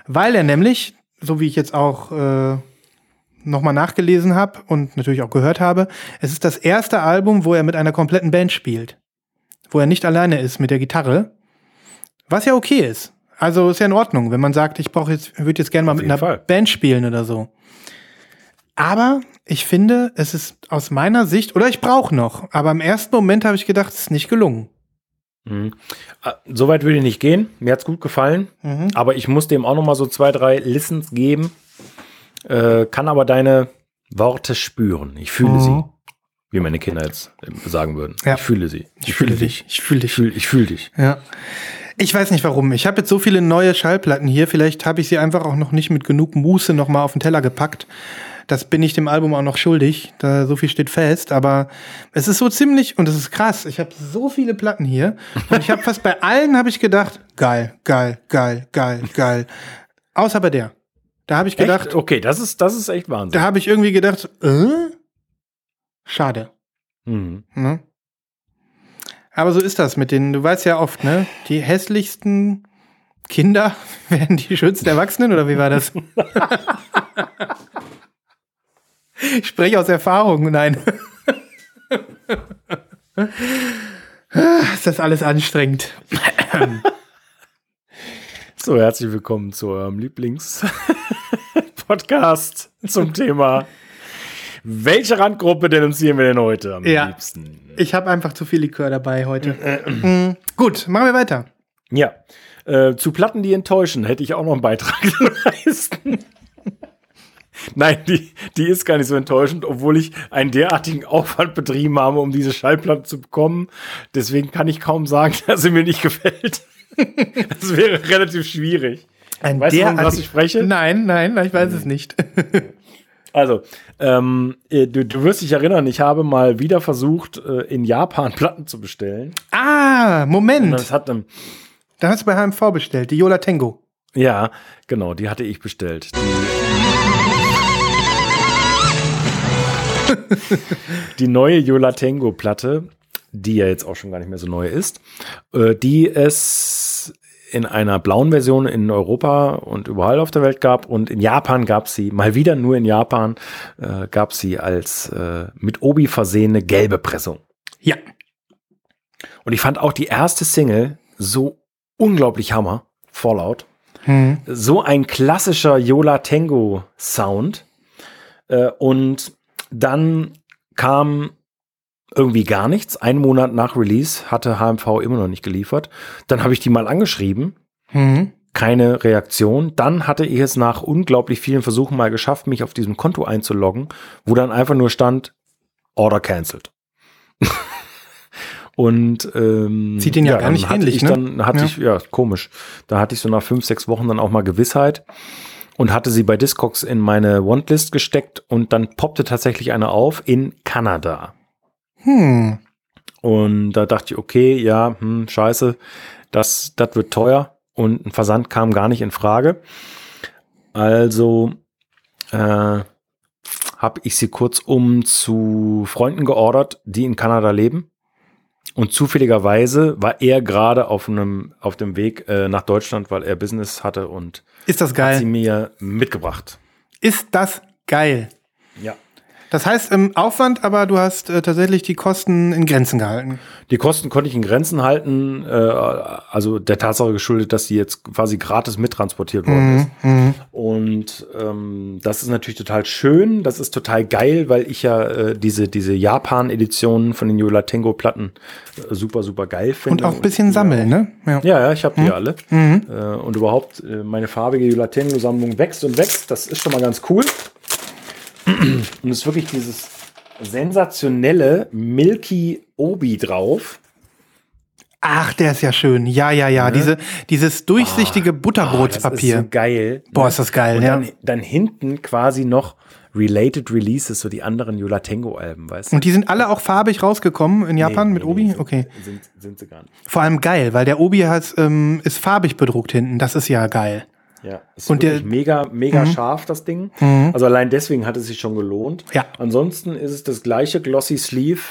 Weil er nämlich, so wie ich jetzt auch äh, nochmal nachgelesen habe und natürlich auch gehört habe, es ist das erste Album, wo er mit einer kompletten Band spielt. Wo er nicht alleine ist mit der Gitarre. Was ja okay ist. Also ist ja in Ordnung, wenn man sagt, ich brauche jetzt, würde jetzt gerne mal mit einer Fall. Band spielen oder so. Aber ich finde, es ist aus meiner Sicht, oder ich brauche noch, aber im ersten Moment habe ich gedacht, es ist nicht gelungen. Mhm. Äh, Soweit würde ich nicht gehen. Mir hat's gut gefallen. Mhm. Aber ich muss dem auch noch mal so zwei, drei Listens geben. Äh, kann aber deine Worte spüren. Ich fühle Mhm. sie. Wie meine Kinder jetzt äh, sagen würden. Ja. Ich fühle sie. Ich fühle dich. Ich fühle Ich dich. fühle ich fühl dich. Ja. Ich weiß nicht warum. Ich habe jetzt so viele neue Schallplatten hier. Vielleicht habe ich sie einfach auch noch nicht mit genug Muße noch mal auf den Teller gepackt. Das bin ich dem Album auch noch schuldig. Da so viel steht fest. Aber es ist so ziemlich und es ist krass. Ich habe so viele Platten hier und ich habe fast bei allen habe ich gedacht, geil, geil, geil, geil, geil. Außer bei der. Da habe ich gedacht, Echt? Okay, das ist, das ist echt Wahnsinn. da habe ich irgendwie gedacht, äh? schade. Mhm. Ne? Aber so ist das mit den, du weißt ja oft, ne? Die hässlichsten Kinder *laughs* werden die schönsten Erwachsenen, oder wie war das? *laughs* ich spreche aus Erfahrung, nein. ist das alles anstrengend. So, herzlich willkommen zu eurem Lieblings-Podcast zum Thema welche Randgruppe denunzieren wir denn heute am Ja. liebsten? Ich habe einfach zu viel Likör dabei heute. Mhm. Gut, machen wir weiter. Ja, äh, zu Platten, die enttäuschen, hätte ich auch noch einen Beitrag zu *laughs* leisten. Nein, die, die ist gar nicht so enttäuschend, obwohl ich einen derartigen Aufwand betrieben habe, um diese Schallplatte zu bekommen. Deswegen kann ich kaum sagen, *laughs* dass sie mir nicht gefällt. *laughs* Das wäre relativ schwierig. Ein Weißt du, von was derartig- ich spreche? Nein, nein, ich weiß es nicht. *laughs* Also, ähm, äh, du, du wirst dich erinnern, ich habe mal wieder versucht, äh, in Japan Platten zu bestellen. ah, Moment. das hat ähm, Da hast du bei HMV bestellt, die Yola Tango. Ja, genau, die hatte ich bestellt. Die, *laughs* die neue Yola Tango Platte, die ja jetzt auch schon gar nicht mehr so neu ist, äh, die es in einer blauen Version in Europa und überall auf der Welt gab und in Japan gab sie, mal wieder nur in Japan, äh, gab sie als äh, mit Obi versehene gelbe Pressung. Ja. Und ich fand auch die erste Single so unglaublich Hammer, Fallout Hm. so ein klassischer Yola Tango Sound. Äh, und dann kam irgendwie gar nichts. Einen Monat nach Release hatte HMV immer noch nicht geliefert. Dann habe ich die mal angeschrieben. Hm. Keine Reaktion. Dann hatte ich es nach unglaublich vielen Versuchen mal geschafft, mich auf diesem Konto einzuloggen, wo dann einfach nur stand, Order cancelled. *laughs* Und ähm, Sieht den ja gar dann nicht ähnlich, ich ne? Dann hatte Ja. ich, ja, komisch. Da hatte ich so nach fünf, sechs Wochen dann auch mal Gewissheit und hatte sie bei Discogs in meine Wantlist gesteckt und dann poppte tatsächlich eine auf in Kanada. Hm. Und da dachte ich, okay, ja, hm, scheiße, das, das wird teuer und ein Versand kam gar nicht in Frage. Also äh, habe ich sie kurzum zu Freunden geordert, die in Kanada leben. Und zufälligerweise war er gerade auf einem auf dem Weg äh, nach Deutschland, weil er Business hatte und Ist das hat sie geil? mir mitgebracht. Ist das geil? Ja. Das heißt, im Aufwand, aber du hast äh, tatsächlich die Kosten in Grenzen gehalten. Die Kosten konnte ich in Grenzen halten, äh, also der Tatsache geschuldet, dass sie jetzt quasi gratis mittransportiert worden ist. Mhm. Und ähm, das ist natürlich total schön, das ist total geil, weil ich ja äh, diese, diese Japan-Editionen von den Yola Tango Platten äh, super, super geil finde. Und auch ein bisschen sammeln, ne? Ja. Ja, ja, ich habe die alle. Äh, und überhaupt, äh, meine farbige Yola Tango Sammlung wächst und wächst. Das ist schon mal ganz cool. Und es ist wirklich dieses sensationelle Milky Obi drauf. Ach, der ist ja schön. Ja, ja, ja. Diese, dieses durchsichtige Oh, das ist Butterbrotspapier. so geil. Boah, ist das geil, Und ja. dann, dann hinten quasi noch Related Releases, so die anderen Yola Tango Alben, weißt du? Und die sind alle auch farbig rausgekommen in Japan Nee, mit nee, Obi? nee, sind, Okay. Sind, sind sie gar nicht. Vor allem geil, weil der Obi hat, ähm, ist farbig bedruckt hinten. Das ist ja geil. Ja, ist Und der- Mhm. mega, mega scharf, das Ding. Also allein deswegen hat es sich schon gelohnt. Ja. Ansonsten ist es das gleiche Glossy Sleeve.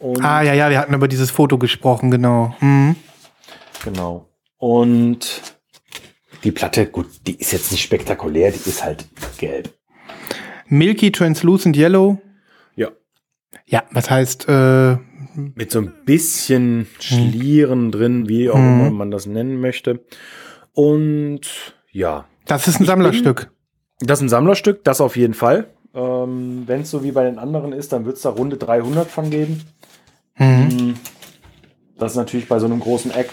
Und Ah, ja, ja, wir hatten über dieses Foto gesprochen, genau. Mhm. genau. Und die Platte, gut, die ist jetzt nicht spektakulär, die ist halt gelb. Milky Translucent Yellow. Ja. Ja, was heißt, äh, Mit so ein bisschen Schlieren drin, wie auch immer man das nennen möchte. Und ja, das ist ein Sammlerstück. Das ist ein Sammlerstück, das auf jeden Fall. Ähm, Wenn es so wie bei den anderen ist, dann wird es da runde 300 von geben. Mhm. Das ist natürlich bei so einem großen Act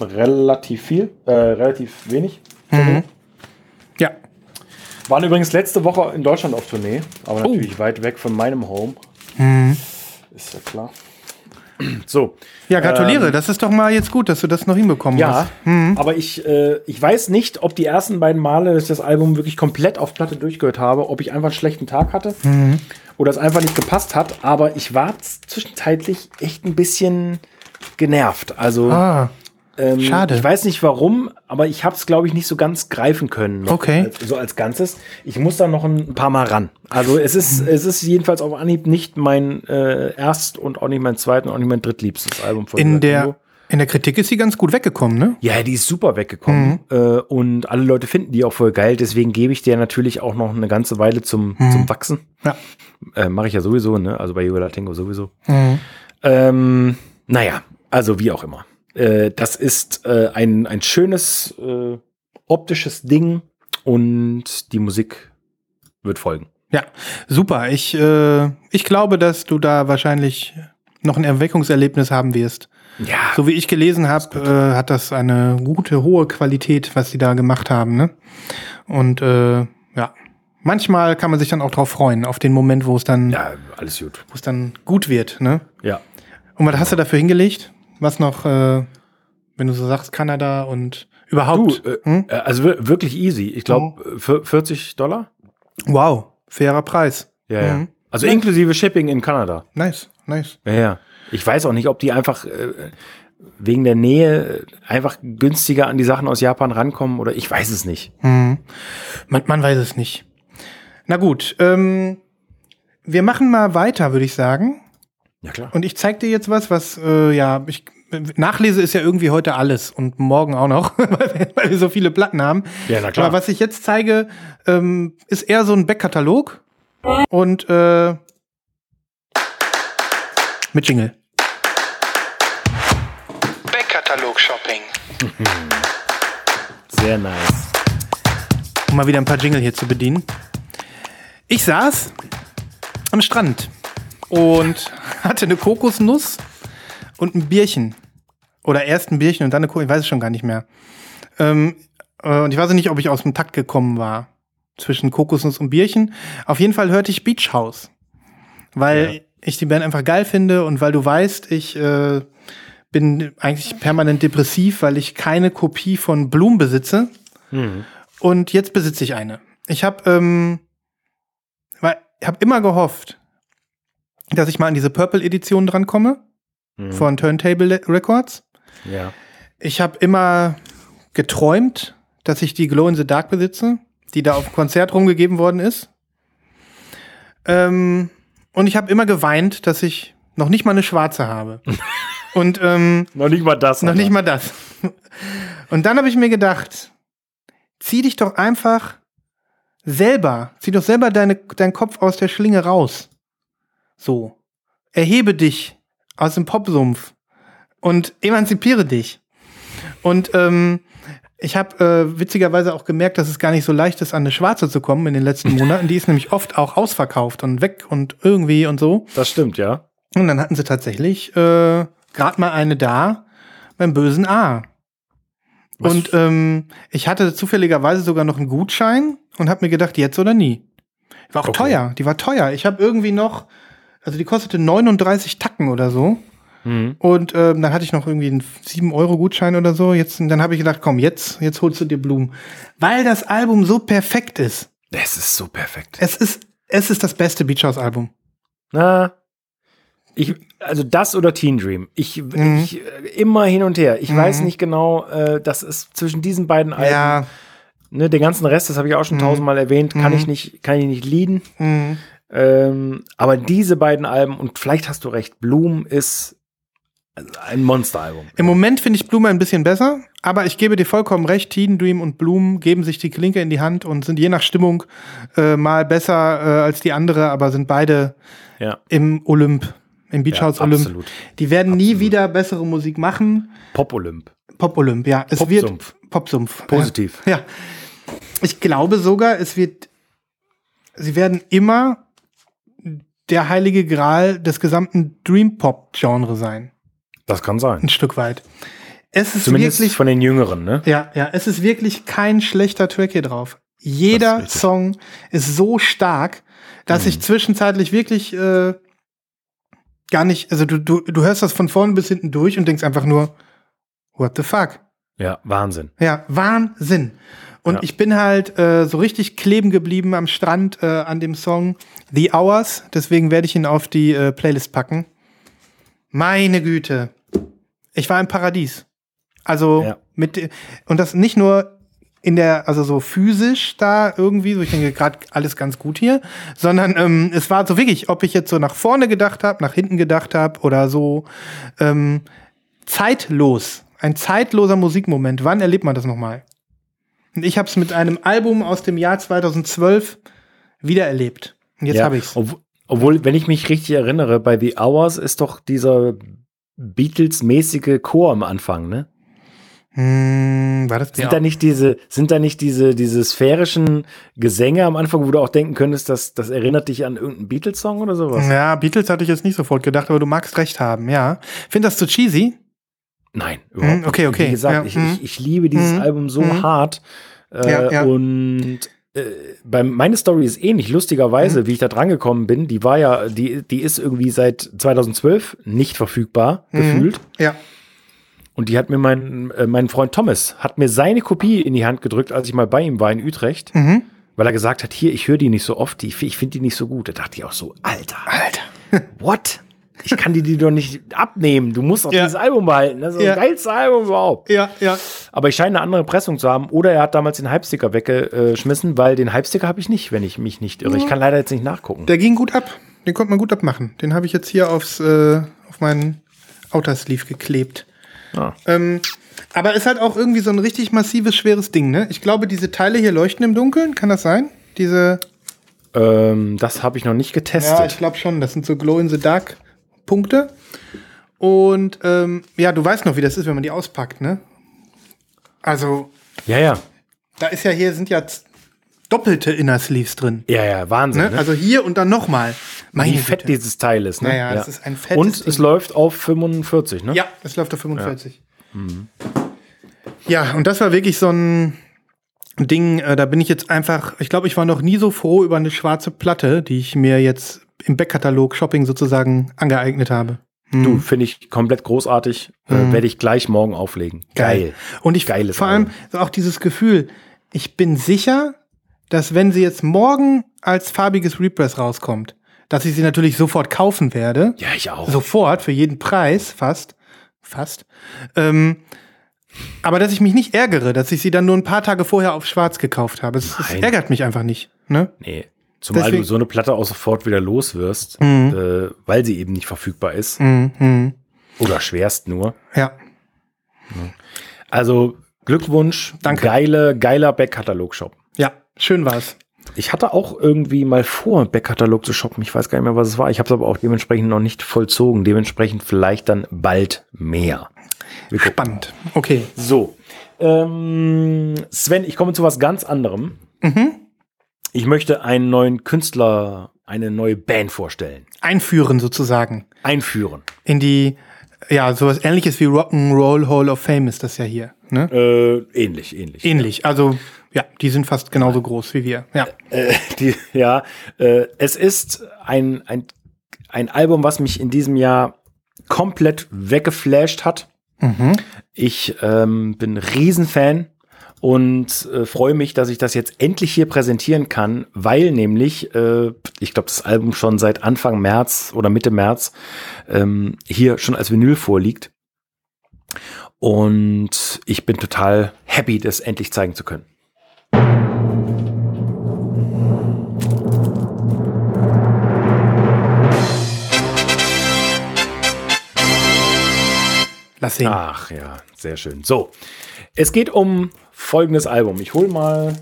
relativ viel, äh, relativ wenig. Mhm. Ja. Waren übrigens letzte Woche in Deutschland auf Tournee, aber Oh. natürlich weit weg von meinem Home. Mhm. Ist ja klar. *clears throat* So. Ja, gratuliere. Ähm, das ist doch mal jetzt gut, dass du das noch hinbekommen Ja, hast. aber ich, äh, ich weiß nicht, ob die ersten beiden Male, dass ich das Album wirklich komplett auf Platte durchgehört habe, ob ich einfach einen schlechten Tag hatte oder es einfach nicht gepasst hat. Aber ich war zwischenzeitlich echt ein bisschen genervt. Also Ah. Ähm, Schade. Ich weiß nicht warum, aber ich habe es, glaube ich, nicht so ganz greifen können. Okay. Als, so als Ganzes. Ich muss da noch ein paar Mal ran. Also es ist, es ist jedenfalls auf Anhieb nicht mein äh, erst und auch nicht mein zweit und auch nicht mein drittliebstes Album von In der, Widow. in der Kritik ist sie ganz gut weggekommen, ne? Ja, die ist super weggekommen. Äh, und alle Leute finden die auch voll geil. Deswegen gebe ich der natürlich auch noch eine ganze Weile zum, zum Wachsen. Ja. Äh, Mache ich ja sowieso, ne? Also bei Yoga Tango sowieso. Mhm. Ähm, naja, also wie auch immer. Äh, das ist äh, ein, ein schönes äh, optisches Ding und die Musik wird folgen. Ja, super. Ich, äh, ich glaube, dass du da wahrscheinlich noch ein Erweckungserlebnis haben wirst. Ja, So wie ich gelesen habe, äh, hat das eine gute, hohe Qualität, was sie da gemacht haben. Ne? Und äh, ja, manchmal kann man sich dann auch drauf freuen, auf den Moment, wo es dann, ja, alles gut. wo es dann gut wird. Ne? Ja. Und was hast du dafür hingelegt? Was noch, äh, wenn du so sagst, Kanada und Du, überhaupt? äh, hm? äh, also wir- wirklich easy. Ich glaube, 40 Dollar? Wow, fairer Preis. Ja, ja. Mhm. Also inklusive Shipping in Kanada. Nice, nice. Ja, ja. Ich weiß auch nicht, ob die einfach äh, wegen der Nähe einfach günstiger an die Sachen aus Japan rankommen oder ich weiß es nicht. Hm. Man, man weiß es nicht. Na gut, ähm, wir machen mal weiter, würde ich sagen. Ja, klar. Und ich zeig dir jetzt was, was, äh, ja, ich, Nachlese ist ja irgendwie heute alles und morgen auch noch, *laughs* weil wir, so viele Platten haben. Ja, na klar. Aber was ich jetzt zeige, ähm, ist eher so ein Backkatalog und äh, mit Jingle. Backkatalog-Shopping. *laughs* Sehr nice. um mal wieder ein paar Jingle hier zu bedienen. Ich saß am Strand und *laughs* hatte eine Kokosnuss und ein Bierchen. Oder erst ein Bierchen und dann eine Kokosnuss, ich weiß es schon gar nicht mehr. Ähm, äh, und ich weiß nicht, ob ich aus dem Takt gekommen war zwischen Kokosnuss und Bierchen. Auf jeden Fall hörte ich Beach House, weil Ja. ich die Band einfach geil finde und weil du weißt, ich äh, bin eigentlich permanent depressiv, weil ich keine Kopie von Bloom besitze. Mhm. Und jetzt besitze ich eine. Ich habe ähm, habe immer gehofft, dass ich mal an diese Purple Edition drankomme Mhm. von Turntable Records. Ja. Ich habe immer geträumt, dass ich die Glow in the Dark besitze, die da auf dem Konzert rumgegeben worden ist. Ähm, und ich habe immer geweint, dass ich noch nicht mal eine schwarze habe. *laughs* und ähm, Noch nicht mal das. noch Alter. nicht mal das. Und dann habe ich mir gedacht, zieh dich doch einfach selber, zieh doch selber deine, deinen Kopf aus der Schlinge raus. So. Erhebe dich aus dem Popsumpf und emanzipiere dich. Und ähm, ich habe äh, witzigerweise auch gemerkt, dass es gar nicht so leicht ist, an eine schwarze zu kommen in den letzten *laughs* Monaten. Die ist nämlich oft auch ausverkauft und weg und irgendwie und so. Das stimmt, ja. Und dann hatten sie tatsächlich äh, gerade mal eine da beim bösen A. Was- Und ähm, ich hatte zufälligerweise sogar noch einen Gutschein und habe mir gedacht, jetzt oder nie. War auch Okay. teuer, die war teuer. Ich habe irgendwie noch, also die kostete 39 Tacken oder so. Mhm. Und ähm, dann hatte ich noch irgendwie einen 7-Euro-Gutschein oder so. Jetzt, dann habe ich gedacht, komm, jetzt, jetzt holst du dir Blumen. Weil das Album so perfekt ist. Es ist so perfekt. Es ist, es ist das beste Beach House-Album. Na, ich, also das oder Teen Dream. Ich, Mhm. ich äh, immer hin und her. Ich Mhm. weiß nicht genau, äh, das ist zwischen diesen beiden Alben. Ja. Ne, den ganzen Rest, das habe ich auch schon Mhm. tausendmal erwähnt, kann Mhm. ich nicht, kann ich nicht leaden. Ähm, aber diese beiden Alben, und vielleicht hast du recht, Bloom ist ein Monsteralbum. Im Moment finde ich Blume ein bisschen besser, aber ich gebe dir vollkommen recht, Teen Dream und Bloom geben sich die Klinke in die Hand und sind je nach Stimmung äh, mal besser äh, als die andere, aber sind beide Ja, im Olymp, im Beach ja House Olymp. absolut. Die werden nie Absolut. wieder bessere Musik machen. Pop-Olymp. Pop Olymp, ja. Es wird Popsumpf. Popsumpf. Positiv. Ja. ja. Ich glaube sogar, es wird, sie werden immer der heilige Gral des gesamten Dream Pop Genre sein. Das kann sein. Ein Stück weit. Es ist Zumindest wirklich von den Jüngeren, ne? Ja, ja, es ist wirklich kein schlechter Track hier drauf. Jeder ist. Song ist so stark, dass Mhm. ich zwischenzeitlich wirklich äh, gar nicht, also du, du, du hörst das von vorn bis hinten durch und denkst einfach nur, what the fuck? Ja, Wahnsinn. Ja, Wahnsinn. Und Ja. ich bin halt äh, so richtig kleben geblieben am Strand äh, an dem Song The Hours. Deswegen werde ich ihn auf die äh, Playlist packen. Meine Güte. Ich war im Paradies. Also Ja. mit und das nicht nur in der, also so physisch da irgendwie, so ich denke gerade alles ganz gut hier, sondern ähm, es war so wirklich, ob ich jetzt so nach vorne gedacht habe, nach hinten gedacht habe oder so ähm, zeitlos, ein zeitloser Musikmoment. Wann erlebt man das nochmal? Und ich habe es mit einem Album aus dem Jahr 2012 wiedererlebt. Und jetzt ja. habe ich's. Ob, obwohl, wenn ich mich richtig erinnere, bei The Hours ist doch dieser Beatles-mäßige Chor am Anfang, ne? Hm, war das Sind da nicht diese, sind da nicht diese, diese sphärischen Gesänge am Anfang, wo du auch denken könntest, dass das erinnert dich an irgendeinen Beatles-Song oder sowas? Ja, Beatles hatte ich jetzt nicht sofort gedacht, aber du magst recht haben, ja. Find das zu cheesy? Nein, überhaupt Hm, okay, nicht. okay. Wie gesagt, Ja, ich, hm. ich, ich liebe dieses Hm. Album so Hm. hart. Äh, Ja, ja. Und äh, bei, meine Story ist ähnlich, lustigerweise, Hm. wie ich da dran gekommen bin. Die war ja, die, die ist irgendwie seit 2012 nicht verfügbar, gefühlt. Ja. Und die hat mir mein, äh, mein Freund Thomas, hat mir seine Kopie in die Hand gedrückt, als ich mal bei ihm war in Utrecht, Mhm. weil er gesagt hat, hier, ich höre die nicht so oft, die, ich finde die nicht so gut. Da dachte ich auch so, Alter, Alter. what? Ich kann die, die doch nicht abnehmen. Du musst auch Ja. dieses Album behalten. Das ist Ja. das geilste Album überhaupt. Ja, ja. Aber ich scheine eine andere Pressung zu haben. Oder er hat damals den Hype-Sticker weggeschmissen, weil den Hype-Sticker habe ich nicht, wenn ich mich nicht irre. Ich kann leider jetzt nicht nachgucken. Der ging gut ab. Den konnte man gut abmachen. Den habe ich jetzt hier aufs, äh, auf meinen Outer Sleeve geklebt. Ah. Ähm, aber ist halt auch irgendwie so ein richtig massives, schweres Ding, ne? Ich glaube, diese Teile hier leuchten im Dunkeln. Kann das sein? Diese. Ähm, das habe ich noch nicht Ja, getestet. ich glaube schon. Das sind so Glow-in-the-Dark-Punkte. Und ähm, ja, du weißt noch, wie das ist, wenn man die auspackt, ne? Also, Ja, ja. da ist ja hier, sind ja doppelte Inner Sleeves drin. Ja, ja, Wahnsinn. Ne? Ne? Also hier und dann nochmal. Wie fett dieses Teil ist. Ne? Naja, das ist ein fettes Und es Ding. läuft auf 45, ne? Ja, es läuft auf 45. Ja, und das war wirklich so ein Ding, äh, da bin ich jetzt einfach, ich glaube, ich war noch nie so froh über eine schwarze Platte, die ich mir jetzt im Backkatalog Shopping sozusagen angeeignet habe. Du, finde ich komplett großartig. Äh, Werde ich gleich morgen auflegen. Geil. Und ich Geiles vor allem auch dieses Gefühl, ich bin sicher, dass wenn sie jetzt morgen als farbiges Repress rauskommt, dass ich sie natürlich sofort kaufen werde. Ja, ich auch. Sofort, für jeden Preis, fast. Fast. Ähm, aber dass ich mich nicht ärgere, dass ich sie dann nur ein paar Tage vorher auf schwarz gekauft habe. Es, es ärgert mich einfach nicht. Ne? Nee. Zumal Deswegen- du so eine Platte auch sofort wieder los wirst, Mhm. äh, weil sie eben nicht verfügbar ist. Mhm. mhm. Oder schwerst nur. Ja. Also Glückwunsch. Danke. Geile, geiler Backkatalog-Shop. Ja, schön war's. Ich hatte auch irgendwie mal vor, Backkatalog zu shoppen. Ich weiß gar nicht mehr, was es war. Ich habe es aber auch dementsprechend noch nicht vollzogen. Dementsprechend vielleicht dann bald mehr. Spannend. Okay. So. Ähm, Sven, ich komme zu was ganz anderem. Mhm. Ich möchte einen neuen Künstler, eine neue Band vorstellen. Einführen sozusagen Einführen. in die, ja, sowas ähnliches wie Rock'n'Roll Hall of Fame ist das ja hier. Ne? Äh, ähnlich, ähnlich. Ähnlich. Also, ja, die sind fast genauso groß wie wir. Ja. Äh, die, ja, äh, es ist ein, ein, ein Album, was mich in diesem Jahr komplett weggeflasht hat. Mhm. Ich ähm, bin Riesenfan und äh, freue mich, dass ich das jetzt endlich hier präsentieren kann, weil nämlich, äh, ich glaube, das Album schon seit Anfang März oder Mitte März ähm, hier schon als Vinyl vorliegt. Und ich bin total happy, das endlich zeigen zu können. Lass sehen. Ach ja, sehr schön. So, es geht um folgendes Album. Ich hole mal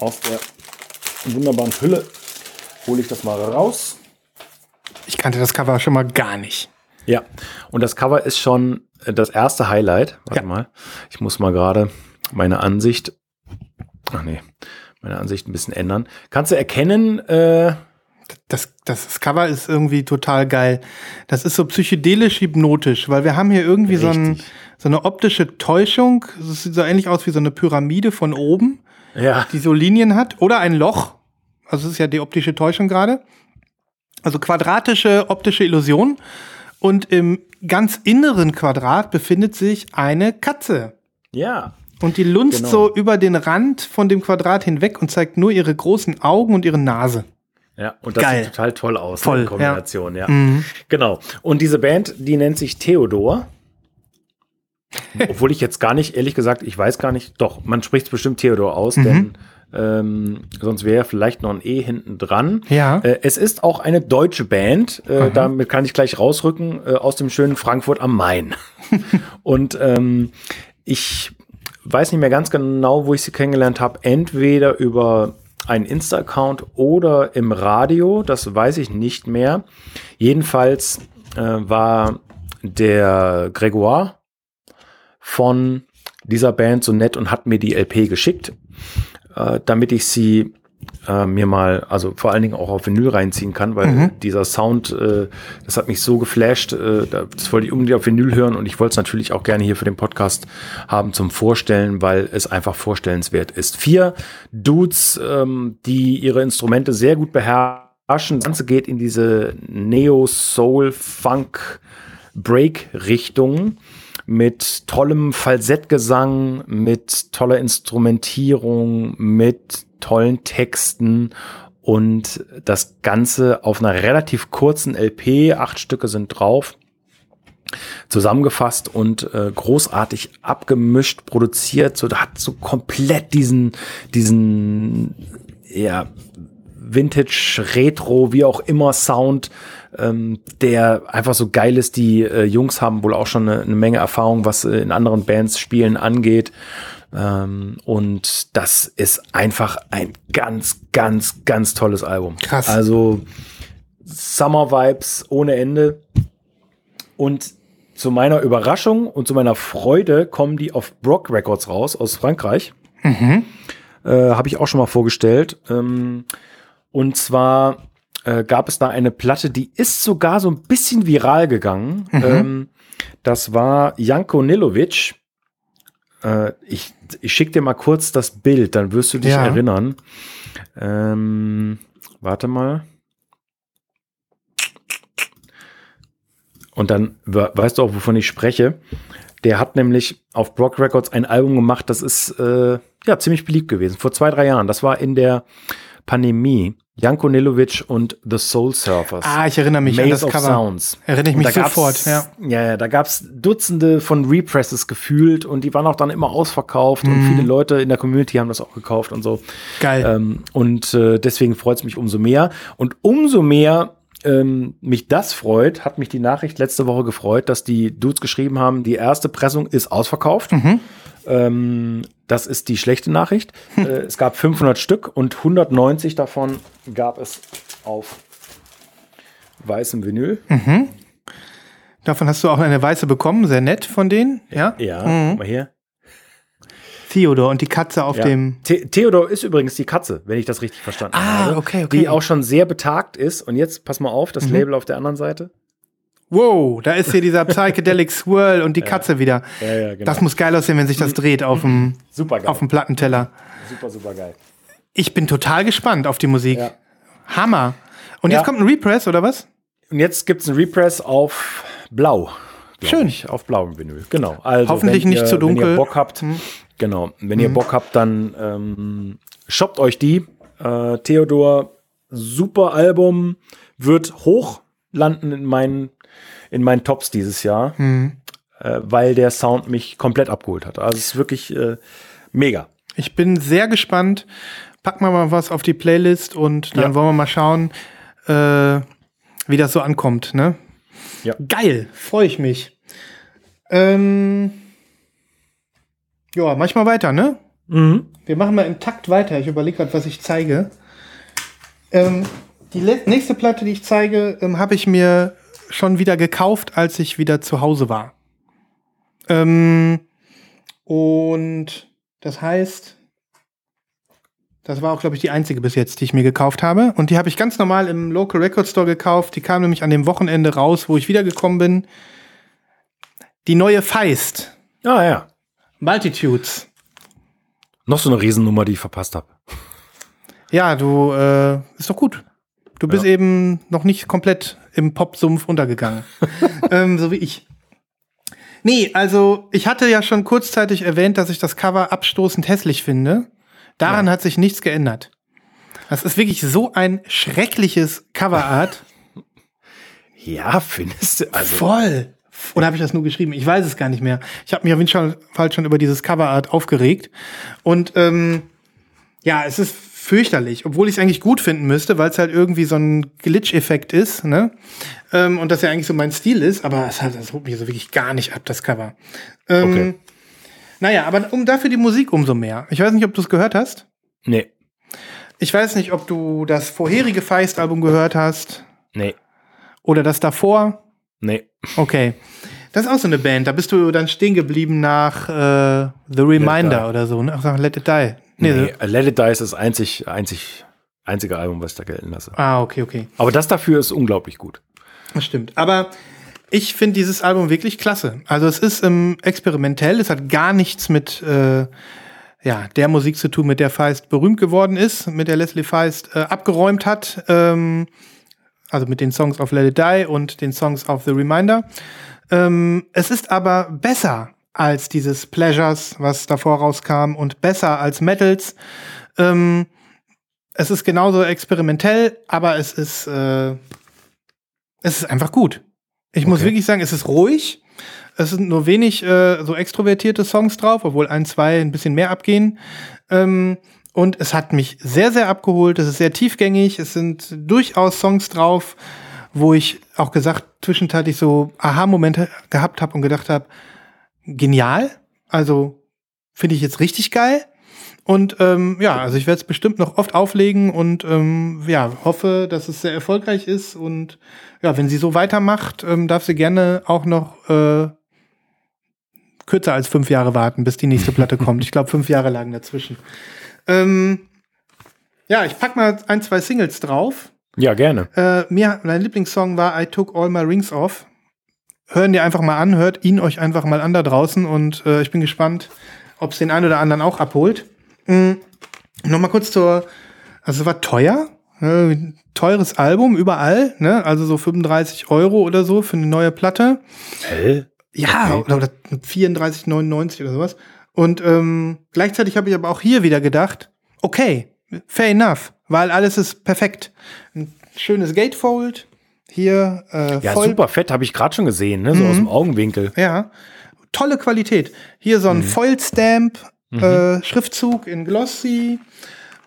aus der wunderbaren Hülle, hole ich das mal raus. Ich kannte das Cover schon mal gar nicht. Ja, und das Cover ist schon äh, das erste Highlight. Warte Ja. mal, ich muss mal gerade meine Ansicht, ach nee, meine Ansicht ein bisschen ändern. Kannst du erkennen, äh, Das, das, Cover ist irgendwie total geil. Das ist so psychedelisch hypnotisch, weil wir haben hier irgendwie so, ein, so eine optische Täuschung. Es sieht so ähnlich aus wie so eine Pyramide von oben, ja, die so Linien hat. Oder ein Loch. Also es ist ja die optische Täuschung gerade. Also quadratische optische Illusion. Und im ganz inneren Quadrat befindet sich eine Katze. ja, Und die lunzt Genau. so über den Rand von dem Quadrat hinweg und zeigt nur ihre großen Augen und ihre Nase. Ja, und das Geil. sieht total toll aus, Voll, in Kombination, ja. Mhm. Genau. Und diese Band, die nennt sich Theodor. Obwohl ich jetzt gar nicht, ehrlich gesagt, ich weiß gar nicht, doch, man spricht es bestimmt Theodor aus, Mhm. denn ähm, sonst wäre vielleicht noch ein E hinten dran. Ja. Äh, es ist auch eine deutsche Band, äh, damit kann ich gleich rausrücken, äh, aus dem schönen Frankfurt am Main. *laughs* Und ähm, ich weiß nicht mehr ganz genau, wo ich sie kennengelernt habe. Entweder über einen Insta-Account oder im Radio, das weiß ich nicht mehr. Jedenfalls äh, war der Gregoire von dieser Band so nett und hat mir die LP geschickt, äh, damit ich sie äh, mir mal, also vor allen Dingen auch auf Vinyl reinziehen kann, weil Mhm. dieser Sound, äh, das hat mich so geflasht, äh, das wollte ich unbedingt auf Vinyl hören und ich wollte es natürlich auch gerne hier für den Podcast haben zum Vorstellen, weil es einfach vorstellenswert ist. Vier Dudes, ähm, die ihre Instrumente sehr gut beherrschen. Das Ganze geht in diese Neo-Soul-Funk-Break-Richtung mit tollem Falsettgesang, mit toller Instrumentierung, mit tollen Texten und das Ganze auf einer relativ kurzen LP, acht Stücke sind drauf, zusammengefasst und äh, großartig abgemischt, produziert, so hat so komplett diesen, diesen, ja, Vintage, Retro, wie auch immer Sound, ähm, der einfach so geil ist. Die äh, Jungs haben wohl auch schon eine, eine Menge Erfahrung, was äh, in anderen Bands spielen angeht. Ähm, und das ist einfach ein ganz, ganz, ganz tolles Album. Krass. Also Summer Vibes ohne Ende. Und zu meiner Überraschung und zu meiner Freude kommen die auf Brock Records raus aus Frankreich. Mhm. Äh, Habe ich auch schon mal vorgestellt. Ähm, und zwar äh, gab es da eine Platte, die ist sogar so ein bisschen viral gegangen. Ähm, das war Janko Nilovic. Äh, ich ich schicke dir mal kurz das Bild, dann wirst du dich Ja. erinnern. Ähm, warte mal. Und dann we- weißt du auch, wovon ich spreche. Der hat nämlich auf Brock Records ein Album gemacht, das ist äh, ja ziemlich beliebt gewesen. Vor zwei, drei Jahren. Das war in der Pandemie. Janko Nilovic und The Soul Surfers. Ah, ich erinnere mich an Maze das of Cover. Sounds. Erinnere ich mich sofort, ja. Ja, ja, da gab's Dutzende von Represses gefühlt und die waren auch dann immer ausverkauft Mhm. und viele Leute in der Community haben das auch gekauft und so. Geil. Ähm, und äh, deswegen freut es mich umso mehr. Und umso mehr ähm, mich das freut, hat mich die Nachricht letzte Woche gefreut, dass die Dudes geschrieben haben, die erste Pressung ist ausverkauft. Mhm. Ähm, das ist die schlechte Nachricht. *laughs* äh, es gab 500 Stück und 190 davon gab es auf weißem Vinyl. Davon hast du auch eine weiße bekommen, sehr nett von denen, ja? Ja, Mhm. mal hier. Theodor und die Katze auf Ja. dem. The Theodor ist übrigens die Katze, wenn ich das richtig verstanden Ah, habe. okay, okay. Die auch schon sehr betagt ist. Und jetzt, pass mal auf, das Mhm. Label auf der anderen Seite. Wow, da ist hier dieser *laughs* Psychedelic Swirl und die Katze wieder. Ja, ja, genau. Das muss geil aussehen, wenn sich das dreht auf dem, auf dem Plattenteller. super, super geil. Ich bin total gespannt auf die Musik. Ja. Hammer. Und Ja. jetzt kommt ein Repress, oder was? Und jetzt gibt es einen Repress auf Blau. Schön. Ich, auf blauem Vinyl. Genau. Also, Hoffentlich wenn nicht ihr, zu Wenn dunkel. Hm. ihr Bock habt, genau. Wenn ihr Bock habt, dann ähm, shoppt euch die. Äh, Theodor, super Album, wird hoch landen in meinen, in meinen Tops dieses Jahr, Hm. äh, weil der Sound mich komplett abgeholt hat. Also es ist wirklich äh, mega. Ich bin sehr gespannt. Packen wir mal was auf die Playlist und dann Ja. wollen wir mal schauen, äh, wie das so ankommt. Ne? Ja. Geil, freue ich mich. Ähm, ja, manchmal weiter, ne? Mhm. Wir machen mal im Takt weiter. Ich überlege gerade, was ich zeige. Ähm, die nächste Platte, die ich zeige, ähm, habe ich mir schon wieder gekauft, als ich wieder zu Hause war. Ähm, und das heißt, das war auch, glaube ich, die einzige bis jetzt, die ich mir gekauft habe. Und die habe ich ganz normal im Local Record Store gekauft. Die kam nämlich an dem Wochenende raus, wo ich wiedergekommen bin. Die neue Feist. Ah ja. Multitudes. Noch so eine Riesennummer, die ich verpasst habe. Ja, du, äh, ist doch gut. Du bist Ja. eben noch nicht komplett im Popsumpf untergegangen. *laughs* ähm, so wie ich. Nee, also ich hatte ja schon kurzzeitig erwähnt, dass ich das Cover abstoßend hässlich finde. Daran hat sich nichts geändert. Das ist wirklich so ein schreckliches Coverart. *laughs* Ja, findest du? Also, Voll, Oder habe ich das nur geschrieben? Ich weiß es gar nicht mehr. Ich habe mich auf jeden Fall schon über dieses Coverart aufgeregt. Und ähm, ja, es ist fürchterlich, obwohl ich es eigentlich gut finden müsste, weil es halt irgendwie so ein Glitch-Effekt ist, ne? Ähm, und das ja eigentlich so mein Stil ist, aber es hat, das holt mich so wirklich gar nicht ab, das Cover. Ähm, okay. Naja, aber um dafür die Musik umso mehr. Ich weiß nicht, ob du es gehört hast. Nee. Ich weiß nicht, ob du das vorherige Feist-Album gehört hast. Nee. Oder das davor. Nee. Okay. Das ist auch so eine Band. Da bist du dann stehen geblieben nach äh, The Reminder oder so. Ne? Ach, Let It Die. Nee, nee Let It Die ist das einzig, einzig, einzige Album, was ich da gelten lasse. Ah, okay, okay. Aber das dafür ist unglaublich gut. Das stimmt. Aber ich finde dieses Album wirklich klasse. Also es ist ähm, experimentell, es hat gar nichts mit äh, ja, der Musik zu tun, mit der Feist berühmt geworden ist, mit der Leslie Feist äh, abgeräumt hat. Ähm, also mit den Songs of Let It Die und den Songs of The Reminder. Ähm, es ist aber besser als dieses Pleasures, was davor rauskam, und besser als Metals. Ähm, es ist genauso experimentell, aber es ist, äh, es ist einfach gut. Ich okay. muss wirklich sagen, es ist ruhig. Es sind nur wenig äh, so extrovertierte Songs drauf, obwohl ein, zwei ein bisschen mehr abgehen. Ähm, und es hat mich sehr, sehr abgeholt. Es ist sehr tiefgängig. Es sind durchaus Songs drauf, wo ich auch gesagt, zwischenzeitlich so Aha-Momente gehabt habe und gedacht habe, genial. Also finde ich jetzt richtig geil. Und ähm, ja, also ich werde es bestimmt noch oft auflegen und ähm, ja, hoffe, dass es sehr erfolgreich ist. Und ja, wenn sie so weitermacht, ähm, darf sie gerne auch noch äh, kürzer als fünf Jahre warten, bis die nächste Platte *laughs* kommt. Ich glaube, fünf Jahre lagen dazwischen. Ähm, ja, ich pack mal ein, zwei Singles drauf. Ja, gerne. Äh, mir, mein Lieblingssong war I Took All My Rings Off hören dir einfach mal an, hört ihn euch einfach mal an da draußen und äh, ich bin gespannt, ob es den einen oder anderen auch abholt. Mhm. Nochmal kurz zur, also es war teuer, äh, teures Album überall, ne? Also so 35 Euro oder so für eine neue Platte. Hä? Ja, okay. oder, oder 34,99 oder sowas. Und ähm, gleichzeitig habe ich aber auch hier wieder gedacht, okay, fair enough, weil alles ist perfekt. Ein schönes Gatefold, hier äh, ja, voll super fett, habe ich gerade schon gesehen, ne? so mhm. aus dem Augenwinkel. Ja, tolle Qualität. Hier so ein mhm. Foil-Stamp, mhm. äh, Schriftzug in Glossy.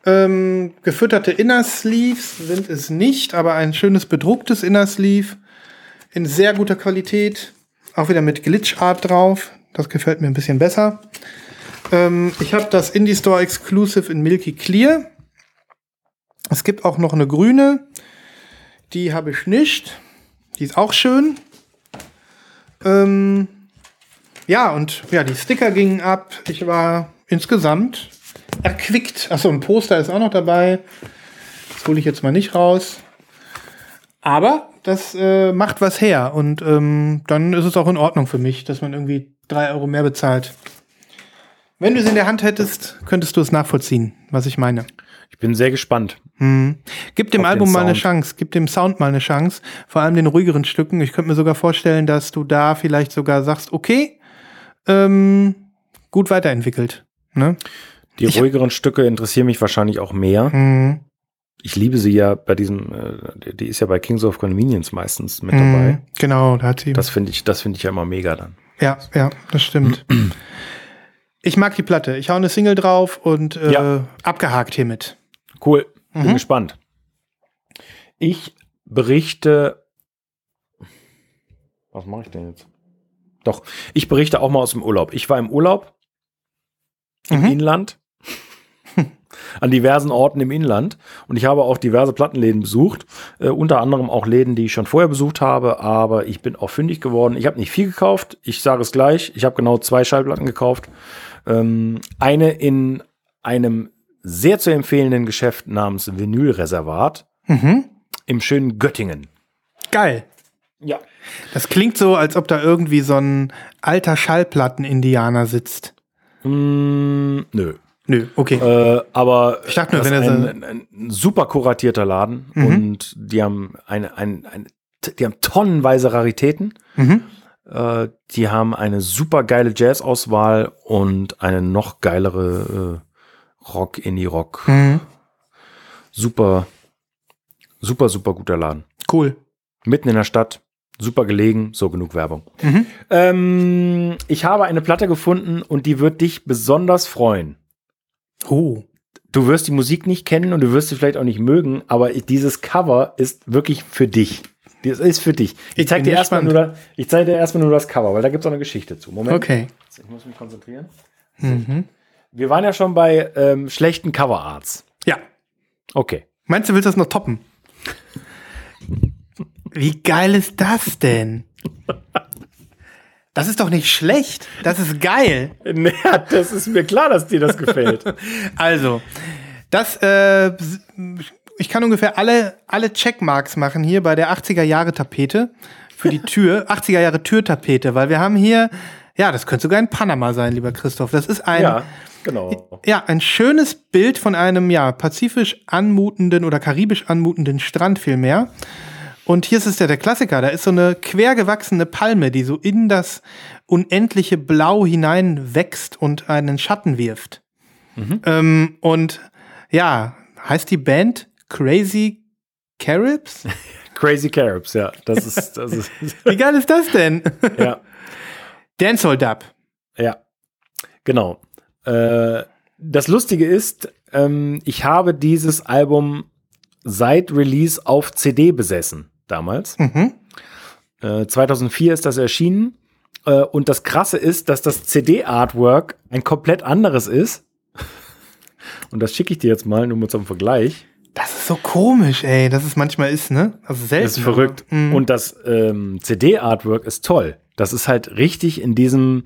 Ähm, gefütterte Inner Sleeves sind es nicht, aber ein schönes bedrucktes Inner Sleeve in sehr guter Qualität. Auch wieder mit Glitch Art drauf. Das gefällt mir ein bisschen besser. Ähm, ich habe das Indie Store Exclusive in Milky Clear. Es gibt auch noch eine grüne. Die habe ich nicht. Die ist auch schön. Ähm, ja, und ja, die Sticker gingen ab. Ich war insgesamt erquickt. Achso, ein Poster ist auch noch dabei. Das hole ich jetzt mal nicht raus. Aber das äh, macht was her. Und ähm, dann ist es auch in Ordnung für mich, dass man irgendwie drei Euro mehr bezahlt. Wenn du es in der Hand hättest, könntest du es nachvollziehen, was ich meine. Ich bin sehr gespannt. Hm. Gib dem Album mal eine Chance, gib dem Sound mal eine Chance, vor allem den ruhigeren Stücken. Ich könnte mir sogar vorstellen, dass du da vielleicht sogar sagst, okay, ähm, gut weiterentwickelt. Ne? Die ich ruhigeren Stücke interessieren mich wahrscheinlich auch mehr. Hm. Ich liebe sie ja bei diesem, äh, die ist ja bei Kings of Convenience meistens mit hm. dabei. Genau, da hat sie. Das finde ich, das finde ich ja immer mega dann. Ja, ja, das stimmt. *clears throat* ich mag die Platte. Ich hau eine Single drauf und äh, ja. abgehakt hiermit. Cool. Bin mhm. gespannt. Ich berichte. Was mache ich denn jetzt? Doch, ich berichte auch mal aus dem Urlaub. Ich war im Urlaub im mhm. Inland, *laughs* an diversen Orten im Inland und ich habe auch diverse Plattenläden besucht, äh, unter anderem auch Läden, die ich schon vorher besucht habe, aber ich bin auch fündig geworden. Ich habe nicht viel gekauft, ich sage es gleich, ich habe genau zwei Schallplatten gekauft. Ähm, eine in einem sehr zu empfehlenden Geschäft namens Vinylreservat mhm. im schönen Göttingen. Geil. Ja. Das klingt so, als ob da irgendwie so ein alter Schallplatten-Indianer sitzt. Mm, nö. Nö, okay. Äh, aber ich dachte nur, wenn er ein, ein, ein, super kuratierter Laden mhm. und die haben eine, ein, ein, die haben tonnenweise Raritäten. Mhm. Äh, die haben eine super geile Jazz-Auswahl und eine noch geilere äh, Rock, Indie-Rock. Mhm. Super, super, super guter Laden. Cool. Mitten in der Stadt. Super gelegen, so genug Werbung. Mhm. Ähm, ich habe eine Platte gefunden und die wird dich besonders freuen. Oh. Du wirst die Musik nicht kennen und du wirst sie vielleicht auch nicht mögen, aber dieses Cover ist wirklich für dich. Das ist für dich. Ich zeig bin dir erstmal nur, ich zeig dir erstmal nur das Cover, weil da gibt es auch eine Geschichte zu. Moment. Okay. Ich muss mich konzentrieren. Mhm. Wir waren ja schon bei ähm, schlechten Coverarts. Ja. Okay. Meinst du, willst du das noch toppen? Wie geil ist das denn? Das ist doch nicht schlecht. Das ist geil. *laughs* Ja, das ist mir klar, dass dir das gefällt. *laughs* Also, das, äh, ich kann ungefähr alle, alle Checkmarks machen hier bei der 80er Jahre Tapete für die Tür, *laughs* 80er Jahre Türtapete, weil wir haben hier, ja, das könnte sogar in Panama sein, lieber Christoph. Das ist ein, ja, genau. ja, ein schönes Bild von einem, ja, pazifisch anmutenden oder karibisch anmutenden Strand vielmehr. Und hier ist es ja der Klassiker. Da ist so eine quergewachsene Palme, die so in das unendliche Blau hinein wächst und einen Schatten wirft. Ähm, und ja, heißt die Band Crazy Caribs? *laughs* Crazy Caribs, ja. Das ist, *laughs* das ist, Wie geil ist das denn? ja, *laughs* Dancehall Dub. ja. Genau. Äh, das Lustige ist, ähm, ich habe dieses Album seit Release auf CD besessen, damals. Mhm. Äh, 2004 ist das erschienen. Äh, und das Krasse ist, dass das CD-Artwork ein komplett anderes ist. *laughs* Und das schicke ich dir jetzt mal, nur mal zum Vergleich. Das ist so komisch, ey, dass es manchmal ist, ne? Also selten. Das ist verrückt. Mhm. Und das ähm, CD-Artwork ist toll. Das ist halt richtig in diesem,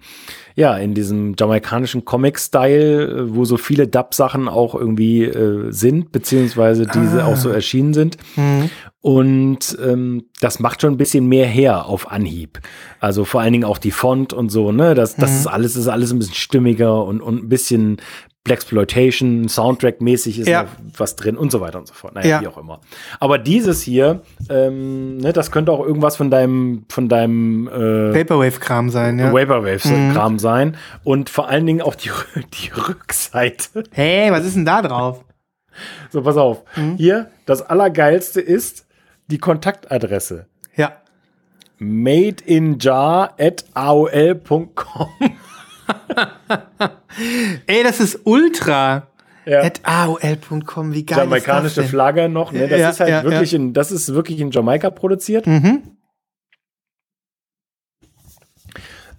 ja, in diesem jamaikanischen Comic-Style, äh, wo so viele Dub-Sachen auch irgendwie äh, sind, beziehungsweise diese Ah. auch so erschienen sind. Mhm. Und ähm, das macht schon ein bisschen mehr her auf Anhieb. Also vor allen Dingen auch die Font und so, ne? Das, das Mhm. ist alles, ist alles ein bisschen stimmiger und, und ein bisschen Blaxploitation, Soundtrack-mäßig ist Ja. noch was drin und so weiter und so fort. Naja, Ja. wie auch immer. Aber dieses hier, ähm, ne, das könnte auch irgendwas von deinem, von deinem äh, Vaporwave-Kram sein, ja. Vaporwave-Kram sein. Und vor allen Dingen auch die, *laughs* die Rückseite. Hey, was ist denn da drauf? So, pass auf. Hier, das Allergeilste ist die Kontaktadresse. Ja. Made in jar at aol.com. *laughs* Ey, das ist ultra. Ja. At aol.com, wie geil Jamaikanische ist das denn? Flagge noch. Ne? Das Ja, ist halt ja, wirklich in, das ist wirklich in Jamaika produziert. Mhm.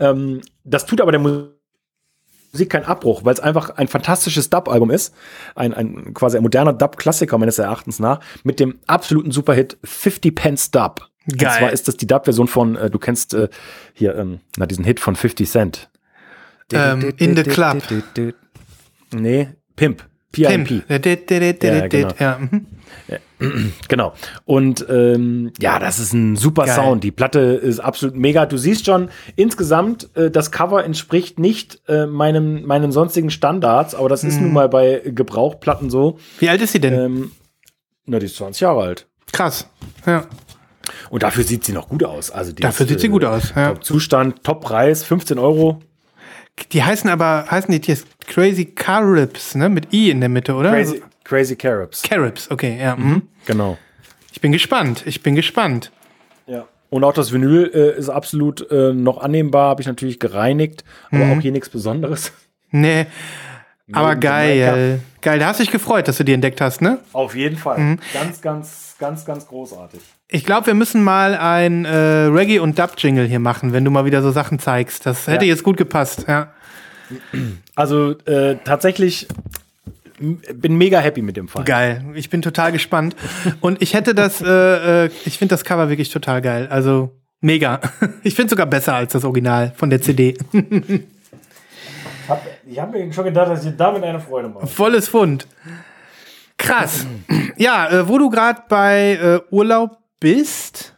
Ähm, das tut aber der Musik keinen Abbruch, weil es einfach ein fantastisches Dub-Album ist. Ein, ein quasi ein moderner Dub-Klassiker meines Erachtens nach, mit dem absoluten Superhit 50 Pence Dub. Und Geil. zwar ist das die Dub-Version von, äh, du kennst äh, hier, ähm, na, diesen Hit von 50 Cent. Ähm, in the Club. Nee, Pimp. P.I.M.P. Ja, genau. Ja, mhm. *clears throat* Genau. Und ähm, ja, das ist ein super Geil. Sound. Die Platte ist absolut mega. Du siehst schon, insgesamt, äh, das Cover entspricht nicht äh, meinem, meinen sonstigen Standards, aber das Mhm. ist nun mal bei Gebrauchplatten so. Wie alt ist sie denn? Ähm, na, die ist 20 Jahre alt. Krass. Ja. Und dafür sieht sie noch gut aus. Also Dafür ist, sieht sie gut aus, ja. Top Zustand, Top-Preis, 15 Euro. Die heißen aber, heißen die jetzt Crazy Caribs, ne? Mit I in der Mitte, oder? Crazy, Crazy Caribs. Caribs, okay, ja. Mhm. Genau. Ich bin gespannt. Ich bin gespannt. Ja. Und auch das Vinyl äh, ist absolut äh, noch annehmbar, habe ich natürlich gereinigt, aber Mhm. auch hier nichts Besonderes. Nee. Aber geil. Geil. Da hast du dich gefreut, dass du die entdeckt hast, ne? Auf jeden Fall. Mhm. Ganz, ganz, ganz, ganz großartig. Ich glaube, wir müssen mal ein äh, Reggae- und Dub-Jingle hier machen, wenn du mal wieder so Sachen zeigst. Das hätte Ja. jetzt gut gepasst, ja. Also äh, tatsächlich bin mega happy mit dem Fall. Geil. Ich bin total gespannt. Und ich hätte das, äh, äh, ich finde das Cover wirklich total geil. Also mega. *laughs* Ich finde sogar besser als das Original von der CD. Hab, ich habe mir schon gedacht, dass ich damit eine Freude mache. Volles Fund. Krass. *clears throat* Ja, äh, wo du gerade bei äh, Urlaub bist,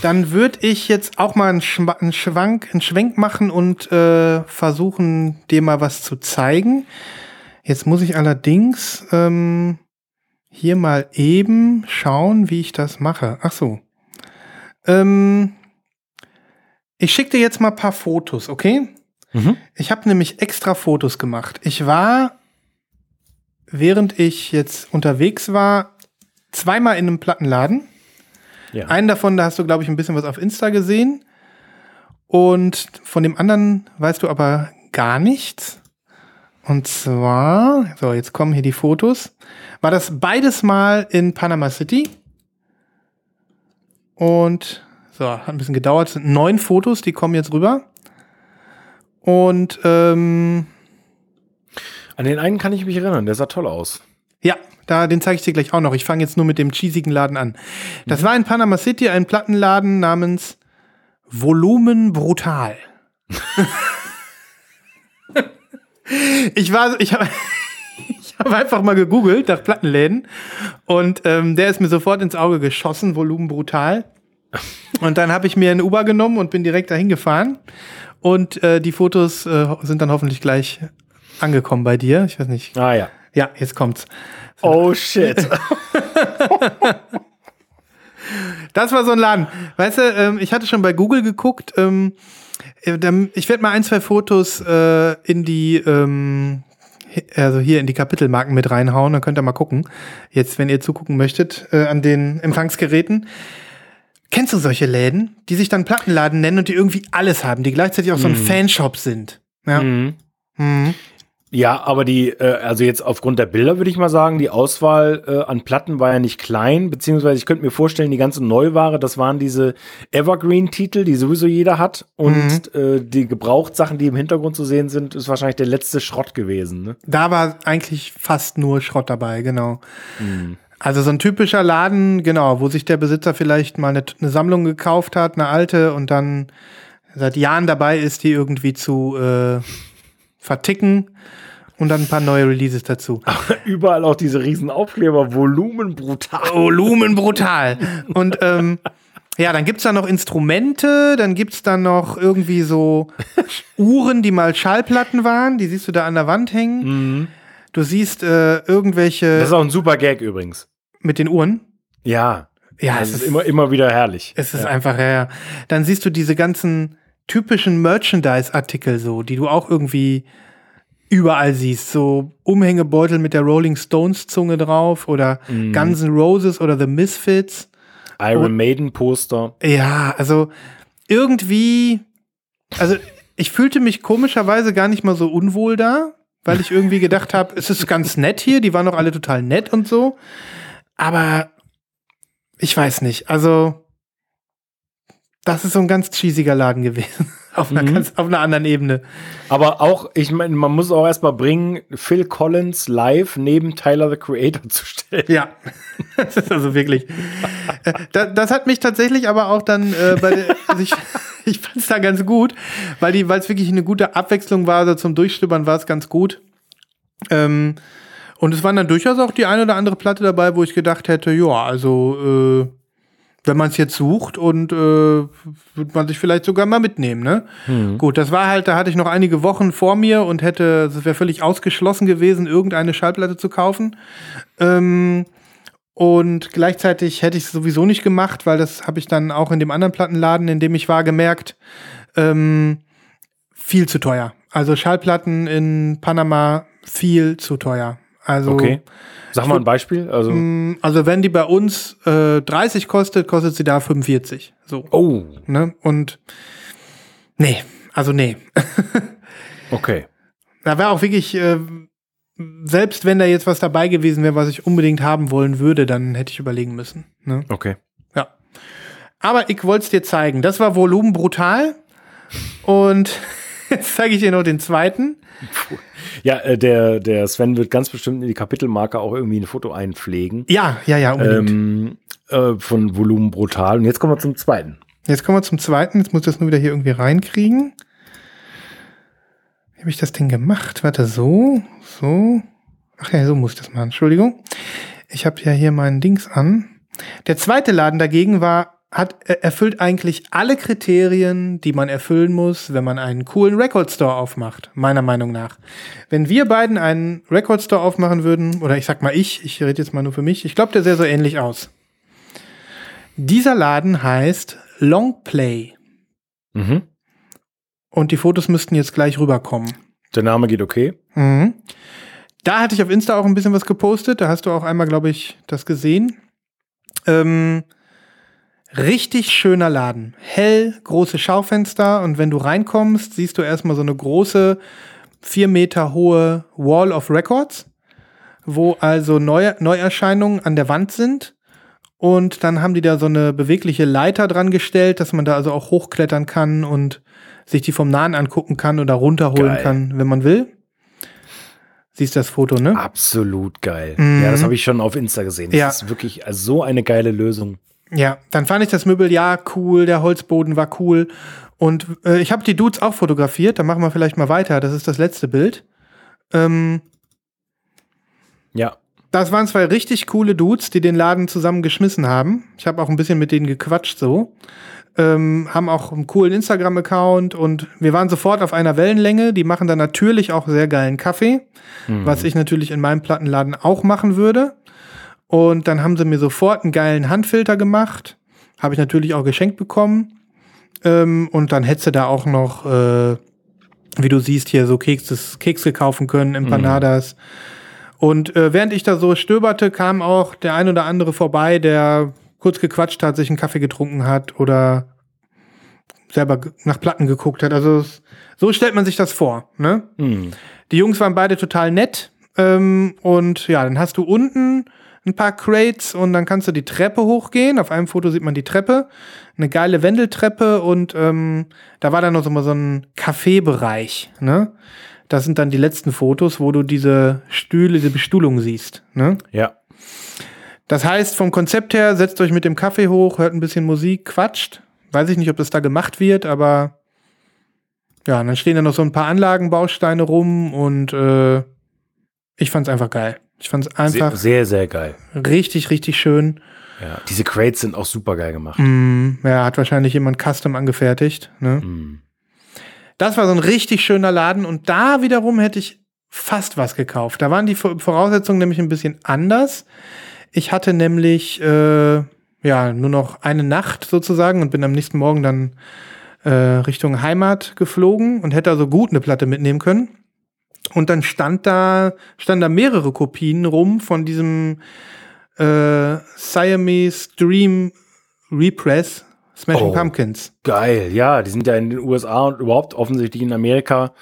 dann würde ich jetzt auch mal einen, Schwa einen Schwank, einen Schwenk machen und äh, versuchen, dir mal was zu zeigen. Jetzt muss ich allerdings ähm, hier mal eben schauen, wie ich das mache. Ach so. Ähm, ich schicke dir jetzt mal ein paar Fotos, okay? Mhm. Ich habe nämlich extra Fotos gemacht. Ich war, während ich jetzt unterwegs war, zweimal in einem Plattenladen Ja. Einen davon, da hast du, glaube ich, ein bisschen was auf Insta gesehen. Und von dem anderen weißt du aber gar nichts. Und zwar, so, jetzt kommen hier die Fotos. War das beides mal in Panama City? Und so, hat ein bisschen gedauert. Es sind neun Fotos, die kommen jetzt rüber. Und ähm, An den einen kann ich mich erinnern, der sah toll aus. ja, da, den zeige ich dir gleich auch noch. Ich fange jetzt nur mit dem cheesigen Laden an. Das war in Panama City ein Plattenladen namens Volumen Brutal. *laughs* ich war, ich habe *laughs* ich hab einfach mal gegoogelt nach Plattenläden und ähm, der ist mir sofort ins Auge geschossen, Volumen Brutal. *laughs* Und dann habe ich mir eine Uber genommen und bin direkt dahin gefahren. Und äh, die Fotos äh, sind dann hoffentlich gleich angekommen bei dir. Ich weiß nicht. Ah ja. Ja, jetzt kommt's. Oh shit. *laughs* Das war so ein Laden. Weißt du, ähm, ich hatte schon bei Google geguckt. Ähm, äh, ich werde mal ein, zwei Fotos äh, in die, ähm, also hier in die Kapitelmarken mit reinhauen. Dann könnt ihr mal gucken. Jetzt, wenn ihr zugucken möchtet, äh, an den Empfangsgeräten. Kennst du solche Läden, die sich dann Plattenladen nennen und die irgendwie alles haben, die gleichzeitig auch so ein Fanshop sind? Ja. mhm. Mhm. Ja, aber die, äh, also jetzt aufgrund der Bilder würde ich mal sagen, die Auswahl äh, an Platten war ja nicht klein, beziehungsweise ich könnte mir vorstellen, die ganze Neuware, das waren diese Evergreen-Titel, die sowieso jeder hat. Und äh, die Gebrauchtsachen, die im Hintergrund zu sehen sind, ist wahrscheinlich der letzte Schrott gewesen. Ne? Da war eigentlich fast nur Schrott dabei, genau. Also so ein typischer Laden, genau, wo sich der Besitzer vielleicht mal eine, eine Sammlung gekauft hat, eine alte, und dann seit Jahren dabei ist, die irgendwie zu äh, verticken und dann ein paar neue Releases dazu. *laughs* Überall auch diese riesen Aufkleber, Volumen brutal. Volumen brutal. Und ähm, ja, dann gibt's da noch Instrumente, dann gibt's da noch irgendwie so Uhren, die mal Schallplatten waren, die siehst du da an der Wand hängen. Du siehst äh, irgendwelche Das ist auch ein super Gag übrigens. Mit den Uhren. Ja. Ja, Das es ist ist, immer, immer wieder herrlich. es ist ja. einfach, ja, ja. Dann siehst du diese ganzen typischen Merchandise-Artikel so, die du auch irgendwie überall siehst. So Umhängebeutel mit der Rolling Stones-Zunge drauf oder Mhm. Guns N' Roses oder The Misfits. Iron Maiden Poster. Ja, also irgendwie, also ich fühlte mich komischerweise gar nicht mal so unwohl da, weil ich irgendwie gedacht habe, es ist ganz nett hier, die waren doch alle total nett und so. Aber ich weiß nicht, also das ist so ein ganz cheesiger Laden gewesen. *laughs* Auf einer, Mhm. ganz, auf einer anderen Ebene. Aber auch, ich meine, man muss auch erstmal bringen, Phil Collins live neben Tyler the Creator zu stellen. Ja, *laughs* das ist also wirklich. Äh, da, das hat mich tatsächlich aber auch dann äh, bei also ich, *laughs* ich fand es da ganz gut, weil die, weil es wirklich eine gute Abwechslung war, so zum Durchstöbern war es ganz gut. Ähm, und es waren dann durchaus auch die eine oder andere Platte dabei, wo ich gedacht hätte, ja, also äh, wenn man es jetzt sucht und äh, wird man sich vielleicht sogar mal mitnehmen, ne? Gut, das war halt, da hatte ich noch einige Wochen vor mir und hätte, es wäre völlig ausgeschlossen gewesen, irgendeine Schallplatte zu kaufen. Ähm, und gleichzeitig hätte ich es sowieso nicht gemacht, weil das habe ich dann auch in dem anderen Plattenladen, in dem ich war, gemerkt, ähm, viel zu teuer. Also Schallplatten in Panama viel zu teuer. Also, Okay. Sag mal ein Beispiel. Also, mh, also wenn die bei uns äh, 30 kostet, kostet sie da 45. So. oh, Ne? Und nee, also nee. *laughs* okay. Da war auch wirklich, äh, selbst wenn da jetzt was dabei gewesen wäre, was ich unbedingt haben wollen würde, dann hätte ich überlegen müssen. Ne? Okay. Ja. Aber ich wollte es dir zeigen. Das war Volumen brutal. Und *laughs* jetzt zeige ich dir noch den zweiten. Ja, äh, der, der Sven wird ganz bestimmt in die Kapitelmarke auch irgendwie ein Foto einpflegen. Ja, ja, ja, unbedingt. Ähm, äh, von Volumen brutal. Und jetzt kommen wir zum zweiten. Jetzt kommen wir zum zweiten. Jetzt muss ich das nur wieder hier irgendwie reinkriegen. Wie habe ich das denn gemacht? Warte, so, so. Ach ja, so muss ich das machen. Entschuldigung. Ich habe ja hier meinen Dings an. Der zweite Laden dagegen war, hat er erfüllt eigentlich alle Kriterien, die man erfüllen muss, wenn man einen coolen Record Store aufmacht, meiner Meinung nach. Wenn wir beiden einen Record Store aufmachen würden, oder ich sag mal ich, ich rede jetzt mal nur für mich, ich glaube, der sähe so ähnlich aus. Dieser Laden heißt Long Play. Mhm. Und die Fotos müssten jetzt gleich rüberkommen. Der Name geht okay. Mhm. Da hatte ich auf Insta auch ein bisschen was gepostet. Da hast du auch einmal, glaube ich, das gesehen. Ähm, Richtig schöner Laden. Hell, große Schaufenster und wenn du reinkommst, siehst du erstmal so eine große, vier Meter hohe Wall of Records, wo also Neu Neuerscheinungen an der Wand sind. Und dann haben die da so eine bewegliche Leiter dran gestellt, dass man da also auch hochklettern kann und sich die vom Nahen angucken kann oder runterholen Geil. kann, wenn man will. Siehst das Foto, ne? Absolut geil. Mhm. Ja, das habe ich schon auf Insta gesehen. Das Ja. ist wirklich so eine geile Lösung. Ja, dann fand ich das Mobiliar cool, der Holzboden war cool. Und äh, ich habe die Dudes auch fotografiert, da machen wir vielleicht mal weiter. Das ist das letzte Bild. Ähm, Ja. das waren zwei richtig coole Dudes, die den Laden zusammen geschmissen haben. Ich habe auch ein bisschen mit denen gequatscht so. Ähm, haben auch einen coolen Instagram-Account und wir waren sofort auf einer Wellenlänge. Die machen dann natürlich auch sehr geilen Kaffee, was ich natürlich in meinem Plattenladen auch machen würde. Und dann haben sie mir sofort einen geilen Handfilter gemacht. Habe ich natürlich auch geschenkt bekommen. Ähm, und dann hättest du da auch noch, äh, wie du siehst, hier so Kekse, Kekse kaufen können, Empanadas. Und äh, während ich da so stöberte, kam auch der ein oder andere vorbei, der kurz gequatscht hat, sich einen Kaffee getrunken hat oder selber nach Platten geguckt hat. Also so stellt man sich das vor. Ne? Mhm. Die Jungs waren beide total nett. Ähm, und ja, dann hast du unten ein paar Crates und dann kannst du die Treppe hochgehen. Auf einem Foto sieht man die Treppe. Eine geile Wendeltreppe und ähm, da war dann noch so mal so ein Kaffeebereich. Ne? Das sind dann die letzten Fotos, wo du diese Stühle, diese Bestuhlung siehst. Ne? Ja. Das heißt, vom Konzept her, setzt euch mit dem Kaffee hoch, hört ein bisschen Musik, quatscht. Weiß ich nicht, ob das da gemacht wird, aber ja, dann stehen da noch so ein paar Anlagenbausteine rum und äh, ich fand's einfach geil. Ich fand's einfach Sehr, sehr, sehr geil. richtig, richtig schön. Ja. Diese Crates sind auch super geil gemacht. Mm, ja, hat wahrscheinlich jemand Custom angefertigt. Ne? Mhm. Das war so ein richtig schöner Laden und da wiederum hätte ich fast was gekauft. Da waren die Vor- Voraussetzungen nämlich ein bisschen anders. Ich hatte nämlich äh, ja nur noch eine Nacht sozusagen und bin am nächsten Morgen dann äh, Richtung Heimat geflogen und hätte also gut eine Platte mitnehmen können. Und dann stand da, standen da mehrere Kopien rum von diesem äh, Siamese Dream Repress Smashing Oh. Pumpkins. Geil, ja, die sind ja in den USA und überhaupt offensichtlich in Amerika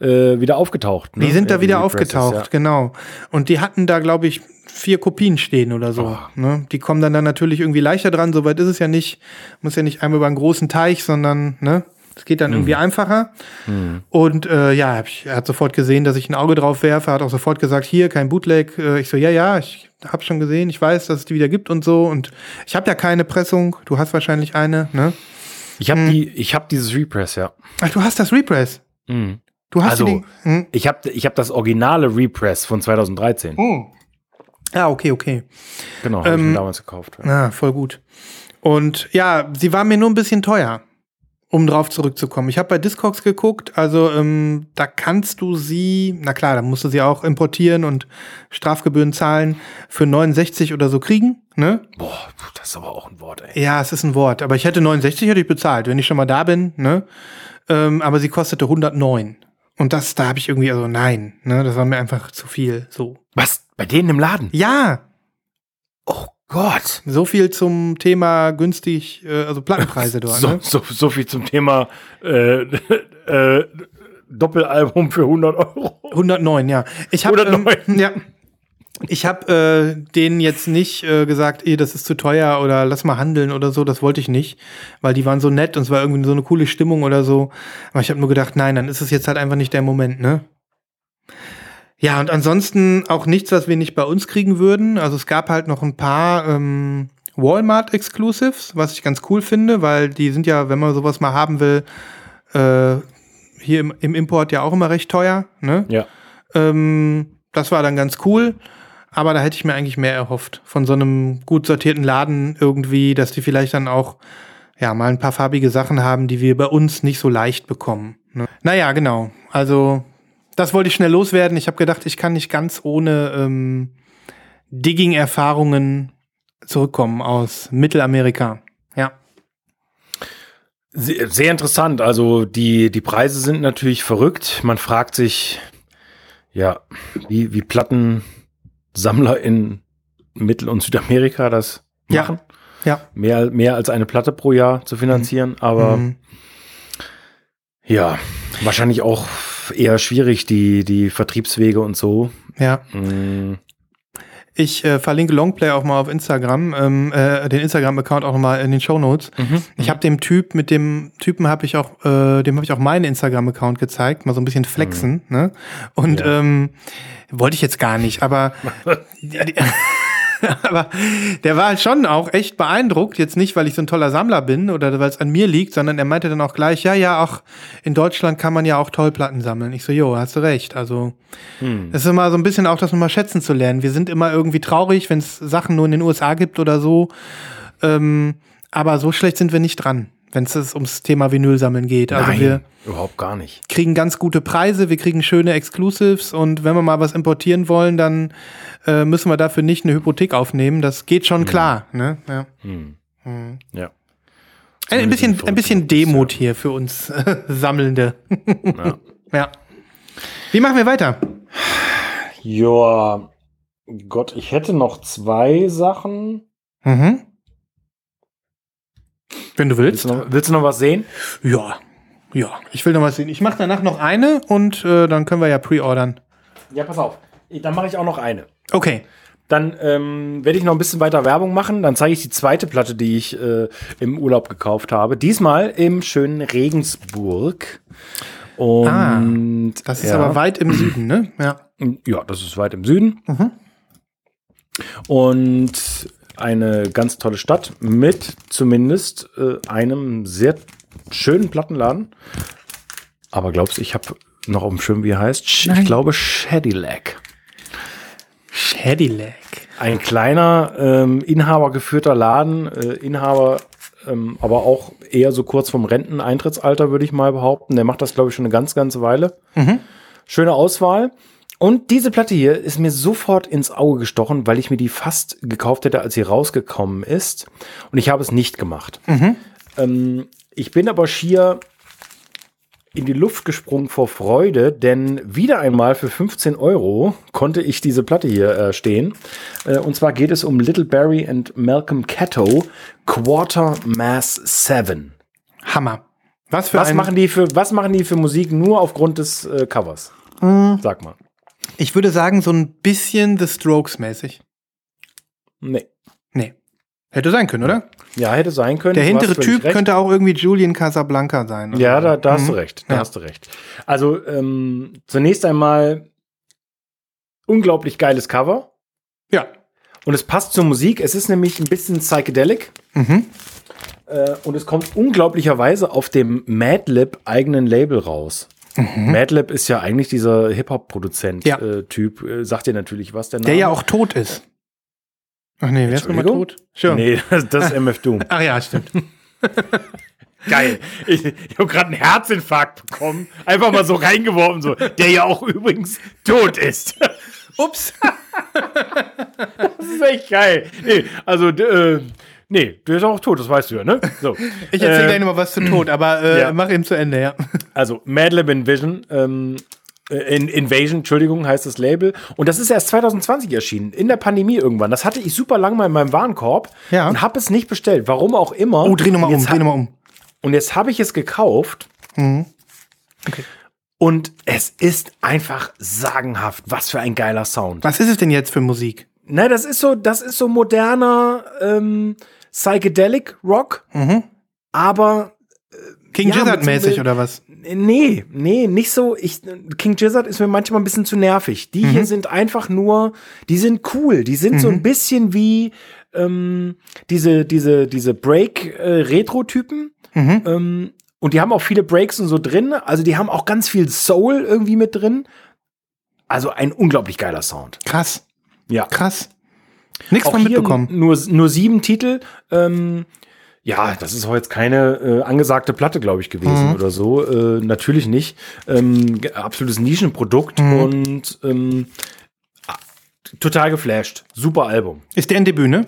äh, wieder aufgetaucht. Ne? Die sind da Ja, wieder Represses, aufgetaucht, genau. Und die hatten da, glaube ich, vier Kopien stehen oder so. Oh. Ne? Die kommen dann, dann natürlich irgendwie leichter dran. Soweit ist es ja nicht. Muss ja nicht einmal über einen großen Teich, sondern ne, es geht dann Mhm. irgendwie einfacher. Und äh, ja, ich, er hat sofort gesehen, dass ich ein Auge drauf werfe. Hat auch sofort gesagt, hier kein Bootleg. Äh, ich so, ja, ja, ich habe schon gesehen. Ich weiß, dass es die wieder gibt und so. Und ich habe ja keine Pressung. Du hast wahrscheinlich eine. Ne? Ich habe die, ich habe dieses Repress, ja. Ach, du hast das Repress. Mhm. Du hast Also- die. Hm? Ich habe ich hab das originale Repress von 2013. Oh. Ah, okay, okay. Genau, habe ich Ähm, mir damals gekauft. Ah, voll gut. Und ja, sie war mir nur ein bisschen teuer, um drauf zurückzukommen. Ich habe bei Discogs geguckt, also ähm, da kannst du sie, na klar, da musst du sie auch importieren und Strafgebühren zahlen für 69 oder so kriegen, ne? Boah, das ist aber auch ein Wort, ey. Ja, es ist ein Wort, aber ich hätte 69 hätte ich bezahlt, wenn ich schon mal da bin, ne? Ähm, aber sie kostete 109. Und das, da habe ich irgendwie, also nein, ne? Das war mir einfach zu viel, so. Was? Bei denen im Laden? Ja, Oh Gott. so viel zum Thema günstig, äh, also Plattenpreise *laughs* dort, So, ne? so, so viel zum Thema äh, *laughs* äh, Doppelalbum für 100 Euro. 109, ja. Ich habe 109. ähm, ja. Ich habe äh, denen jetzt nicht äh, gesagt, eh, das ist zu teuer oder lass mal handeln oder so. Das wollte ich nicht, weil die waren so nett und es war irgendwie so eine coole Stimmung oder so. Aber ich habe nur gedacht, nein, dann ist es jetzt halt einfach nicht der Moment, ne? Ja, und ansonsten auch nichts, was wir nicht bei uns kriegen würden. Also es gab halt noch ein paar ähm, Walmart-Exclusives, was ich ganz cool finde, weil die sind ja, wenn man sowas mal haben will, äh, hier im, im Import ja auch immer recht teuer, ne? Ja. Ähm, das war dann ganz cool. Aber da hätte ich mir eigentlich mehr erhofft. Von so einem gut sortierten Laden irgendwie, dass die vielleicht dann auch ja mal ein paar farbige Sachen haben, die wir bei uns nicht so leicht bekommen. Ne? Naja, genau. Also, das wollte ich schnell loswerden. Ich habe gedacht, ich kann nicht ganz ohne ähm, Digging-Erfahrungen zurückkommen aus Mittelamerika. Ja. Sehr, sehr interessant. Also die, die Preise sind natürlich verrückt. Man fragt sich, ja, wie, wie Plattensammler in Mittel- und Südamerika das Ja. machen. Ja. Mehr, mehr als eine Platte pro Jahr zu finanzieren, aber Mhm. ja, wahrscheinlich auch eher schwierig, die, die Vertriebswege und so. Ja. Mm, Ich äh, verlinke Longplay auch mal auf Instagram, ähm, äh, den Instagram-Account auch nochmal in den Show Notes. Ich habe dem Typ, mit dem Typen habe ich auch, äh, dem habe ich auch meinen Instagram-Account gezeigt, mal so ein bisschen flexen, ne? Und Ja. ähm, wollte ich jetzt gar nicht, aber *laughs* *laughs* *laughs* aber der war schon auch echt beeindruckt, jetzt nicht, weil ich so ein toller Sammler bin oder weil es an mir liegt, sondern er meinte dann auch gleich, ja, ja, auch in Deutschland kann man ja auch Tollplatten sammeln. Ich so, jo, hast du recht. Also hm. es ist immer so ein bisschen auch das nochmal schätzen zu lernen. Wir sind immer irgendwie traurig, wenn es Sachen nur in den USA gibt oder so. Ähm, aber so schlecht sind wir nicht dran, wenn es ums Thema Vinyl sammeln geht. Also Nein, wir überhaupt gar nicht. kriegen ganz gute Preise, wir kriegen schöne Exclusives und wenn wir mal was importieren wollen, dann äh, müssen wir dafür nicht eine Hypothek aufnehmen. Das geht schon klar. Ne? Ja. Hm. Mhm. Ja. Ein, ein bisschen, ein bisschen. Demut hier für uns äh, Sammelnde. Ja. *laughs* ja. Wie machen wir weiter? Ja, Gott, ich hätte noch zwei Sachen. Mhm. Wenn du willst. Willst du noch, willst du noch was sehen? Ja, ja. Ich will noch was sehen. Ich mache danach noch eine und äh, dann können wir ja pre-ordern. Ja, pass auf. Dann mache ich auch noch eine. Okay. Dann ähm, werde ich noch ein bisschen weiter Werbung machen. Dann zeige ich die zweite Platte, die ich äh, im Urlaub gekauft habe. Diesmal im schönen Regensburg. Und Ah, Das ist ja, aber weit im Süden, ne? Ja. Ja, das ist weit im Süden. Mhm. Und eine ganz tolle Stadt mit zumindest äh, einem sehr schönen Plattenladen. Aber glaubst du, ich habe noch auf dem Schirm, wie er heißt? Sch Nein. ich glaube Shadilac. Shadilac. Ein kleiner, ähm, inhabergeführter Laden, äh, Inhaber, ähm, aber auch eher so kurz vom Renteneintrittsalter, würde ich mal behaupten. Der macht das, glaube ich, schon eine ganz, ganze Weile. Mhm. Schöne Auswahl. Und diese Platte hier ist mir sofort ins Auge gestochen, weil ich mir die fast gekauft hätte, als sie rausgekommen ist. Und ich habe es nicht gemacht. Mhm. Ähm, ich bin aber schier in die Luft gesprungen vor Freude, denn wieder einmal für 15 Euro konnte ich diese Platte hier äh, stehen. Äh, und zwar geht es um Little Barry and Malcolm Cato Quarter Mass 7. Hammer. Was für Was machen, die für, was machen die für Musik nur aufgrund des äh, Covers? Hm, Sag mal. Ich würde sagen, so ein bisschen The Strokes mäßig. Nee. Nee. Hätte sein können, oder? Ja, hätte sein können. Der hast hintere Typ könnte auch irgendwie Julian Casablanca sein. oder Ja, da, da hast Mhm. du recht. Da Ja. hast du recht. Also ähm, zunächst einmal unglaublich geiles Cover. Ja. Und es passt zur Musik. Es ist nämlich ein bisschen psychedelic. Mhm. Äh, und es kommt unglaublicherweise auf dem Madlib eigenen Label raus. Madlib ist ja eigentlich dieser Ja. Hip-Hop-Produzent-Typ. Äh, sagt dir natürlich was, der Name. Der ja auch tot ist. Ach nee, wer ist nochmal tot? Sure. Nee, das, *laughs* das ist MF Doom. Ach ja, stimmt. *laughs* Geil. Ich, ich habe gerade einen Herzinfarkt bekommen. Einfach mal so reingeworfen, so. Der ja auch übrigens tot ist. Ups. *laughs* Das ist echt geil. Nee, also, äh, nee, der ist auch tot, das weißt du ja, ne? So. *laughs* Ich erzähle Äh, gleich nochmal was zu tot, aber äh, ja. mach eben zu Ende, ja. Also, Madlib Invision, ähm, äh, in Invasion, Entschuldigung, heißt das Label. Und das ist erst 2020 erschienen, in der Pandemie irgendwann. Das hatte ich super lang mal in meinem Warenkorb Ja. und habe es nicht bestellt. Warum auch immer. Oh, dreh nochmal Und um, jetzt dreh nochmal um. Und jetzt habe ich es gekauft. Mhm. Und es ist einfach sagenhaft. Was für ein geiler Sound. Was ist es denn jetzt für Musik? Ne, das ist so, das ist so moderner ähm, Psychedelic Rock, Mhm. aber King Ja, Gizzard mit mäßig oder was? nee, nee, nicht so. Ich, King Gizzard ist mir manchmal ein bisschen zu nervig. Die hier sind einfach nur, die sind cool. Die sind so ein bisschen wie ähm, diese, diese, diese Break-Retro-Typen. Mhm. Ähm, und die haben auch viele Breaks und so drin. Also die haben auch ganz viel Soul irgendwie mit drin. Also ein unglaublich geiler Sound. Krass, Ja. krass. Nichts von mitbekommen. Nur, nur sieben Titel. Ähm, ja, das ist auch jetzt keine äh, angesagte Platte, glaube ich, gewesen Mhm. oder so. Äh, natürlich nicht. Ähm, absolutes Nischenprodukt Mhm. und ähm, total geflasht. Super Album. Ist der ein Debüt, ne?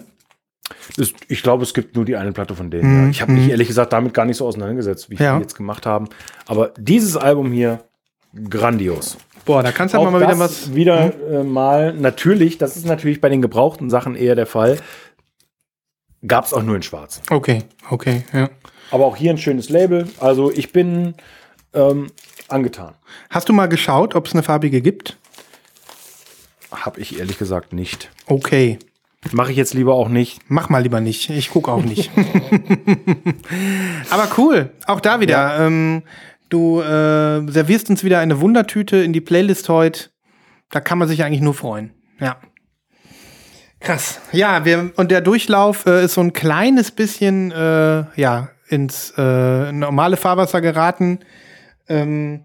Das, ich glaube, es gibt nur die eine Platte von denen. Mhm. Ja. Ich habe mich ehrlich gesagt damit gar nicht so auseinandergesetzt, wie ich Ja. die jetzt gemacht haben. Aber dieses Album hier, grandios. Boah, da kannst du Auch aber mal wieder was. wieder äh, mal natürlich, das ist natürlich bei den gebrauchten Sachen eher der Fall. Gab es auch nur in Schwarz. Okay, okay, ja. Aber auch hier ein schönes Label. Also ich bin ähm, angetan. Hast du mal geschaut, ob es eine farbige gibt? Habe ich ehrlich gesagt nicht. Okay. Mache ich jetzt lieber auch nicht. Mach mal lieber nicht. Ich gucke auch nicht. *laughs* Aber cool. Auch da wieder. Ja. Ähm, du äh, servierst uns wieder eine Wundertüte in die Playlist heute. Da kann man sich eigentlich nur freuen. Ja. Krass. Ja, wir, und der Durchlauf äh, ist so ein kleines bisschen äh, ja, ins äh, normale Fahrwasser geraten. Ähm,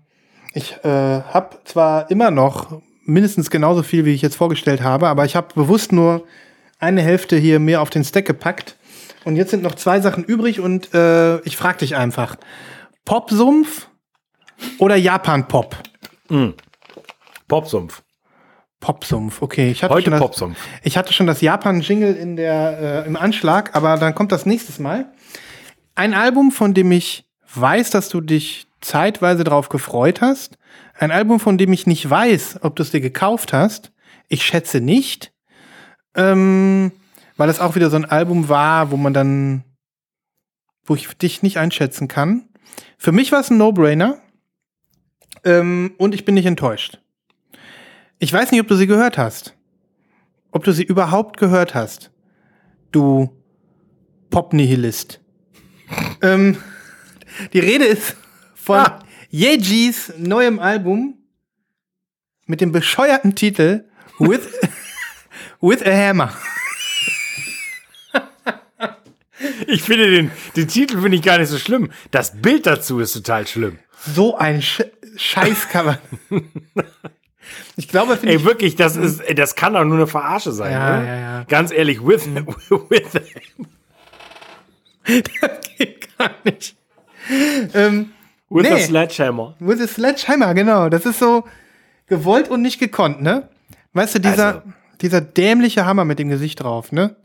ich äh, habe zwar immer noch mindestens genauso viel, wie ich jetzt vorgestellt habe, aber ich habe bewusst nur eine Hälfte hier mehr auf den Stack gepackt. Und jetzt sind noch zwei Sachen übrig und äh, ich frage dich einfach. Popsumpf oder Japan-Pop? Mm. Popsumpf. Popsumpf, okay. Ich hatte Heute das, Popsumpf. Ich hatte schon das Japan-Jingle in der, äh, im Anschlag, aber dann kommt das nächstes Mal. Ein Album, von dem ich weiß, dass du dich zeitweise darauf gefreut hast. Ein Album, von dem ich nicht weiß, ob du es dir gekauft hast. Ich schätze nicht. Ähm, weil es auch wieder so ein Album war, wo man dann, wo ich dich nicht einschätzen kann. Für mich war es ein No-Brainer. Ähm, und ich bin nicht enttäuscht. Ich weiß nicht, ob du sie gehört hast. Ob du sie überhaupt gehört hast. Du Pop-Nihilist. *laughs* ähm, die Rede ist von ah. Yejis neuem Album mit dem bescheuerten Titel With, *laughs* with a Hammer. Ich finde den, den Titel finde ich gar nicht so schlimm. Das Bild dazu ist total schlimm. So ein Sch Scheißcover. *laughs* Ich glaube, ey, ich wirklich, das ist, das kann doch nur eine Verarsche sein. Ja, oder? ja, ja. Ganz ehrlich, with, *laughs* with das *laughs* geht gar nicht. Ähm, With nee. a Sledgehammer. With a Sledgehammer, genau. Das ist so gewollt und nicht gekonnt, ne? Weißt du, dieser, also. dieser dämliche Hammer mit dem Gesicht drauf, ne?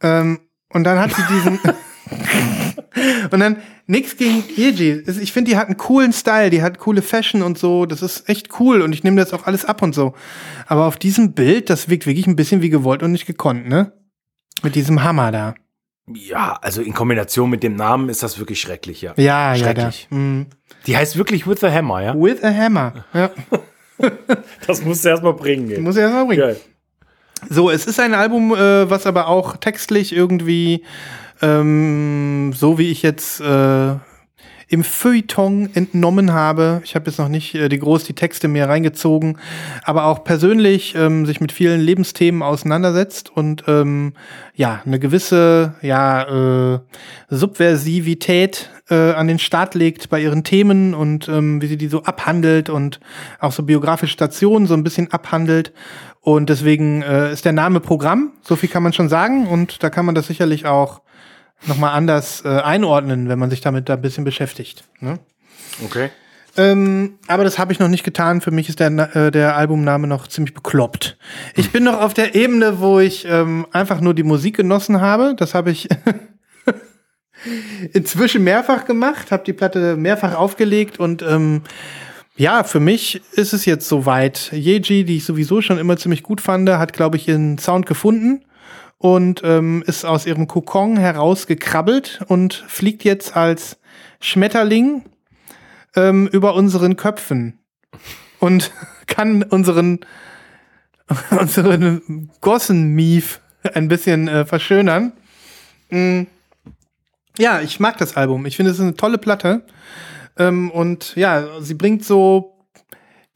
Ähm, und dann hat sie diesen. und dann nix gegen Yeji. Ich finde, die hat einen coolen Style, die hat coole Fashion und so. Das ist echt cool und ich nehme das auch alles ab und so. Aber auf diesem Bild, das wirkt wirklich ein bisschen wie gewollt und nicht gekonnt, ne? Mit diesem Hammer da. Ja, also in Kombination mit dem Namen ist das wirklich schrecklich, ja. Ja, schrecklich. ja. Mhm. Die heißt wirklich With a Hammer, ja? With a Hammer, ja. *laughs* das musst du erstmal bringen. Ey. Muss erstmal bringen. Geil. So, es ist ein Album, äh, was aber auch textlich irgendwie, ähm, so wie ich jetzt äh, im Feuilleton entnommen habe. Ich habe jetzt noch nicht äh, die groß die Texte mehr reingezogen, aber auch persönlich ähm, sich mit vielen Lebensthemen auseinandersetzt und ähm, ja eine gewisse ja äh, Subversivität äh, an den Start legt bei ihren Themen und ähm, wie sie die so abhandelt und auch so biografische Stationen so ein bisschen abhandelt. Und deswegen äh, ist der Name Programm, so viel kann man schon sagen. Und da kann man das sicherlich auch nochmal anders äh, einordnen, wenn man sich damit da ein bisschen beschäftigt. Ne? Okay. Ähm, aber das habe ich noch nicht getan. Für mich ist der, äh, der Albumname noch ziemlich bekloppt. Ich bin noch auf der Ebene, wo ich ähm, einfach nur die Musik genossen habe. Das habe ich *laughs* inzwischen mehrfach gemacht, habe die Platte mehrfach aufgelegt und ähm, ja, für mich ist es jetzt soweit. Yeji, die ich sowieso schon immer ziemlich gut fand, hat, glaube ich, ihren Sound gefunden und ähm, ist aus ihrem Kokon herausgekrabbelt und fliegt jetzt als Schmetterling ähm, über unseren Köpfen und *laughs* kann unseren *laughs* unseren Gossenmief ein bisschen äh, verschönern. Mm. Ja, ich mag das Album. Ich finde, es ist eine tolle Platte. Ähm, und ja, sie bringt so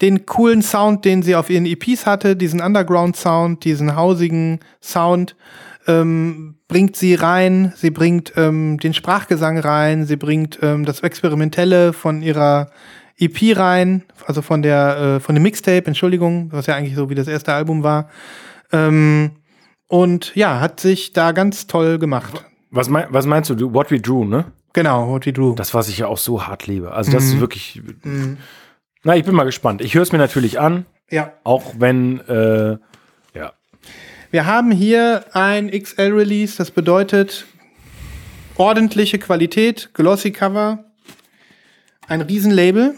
den coolen Sound, den sie auf ihren EPs hatte, diesen Underground-Sound, diesen hausigen Sound, ähm, bringt sie rein. Sie bringt ähm, den Sprachgesang rein. Sie bringt ähm, das Experimentelle von ihrer EP rein, also von der äh, von dem Mixtape, Entschuldigung, was ja eigentlich so wie das erste Album war. Ähm, und ja, hat sich da ganz toll gemacht. Was, mein, was meinst du? What We Drew, ne? Genau, What We Drew. Das, was ich ja auch so hart liebe. Also, das mhm. ist wirklich. Mhm. Na, ich bin mal gespannt. Ich höre es mir natürlich an. Ja. Auch wenn, äh, ja. Wir haben hier ein XL-Release, das bedeutet ordentliche Qualität, Glossy Cover, ein Riesenlabel.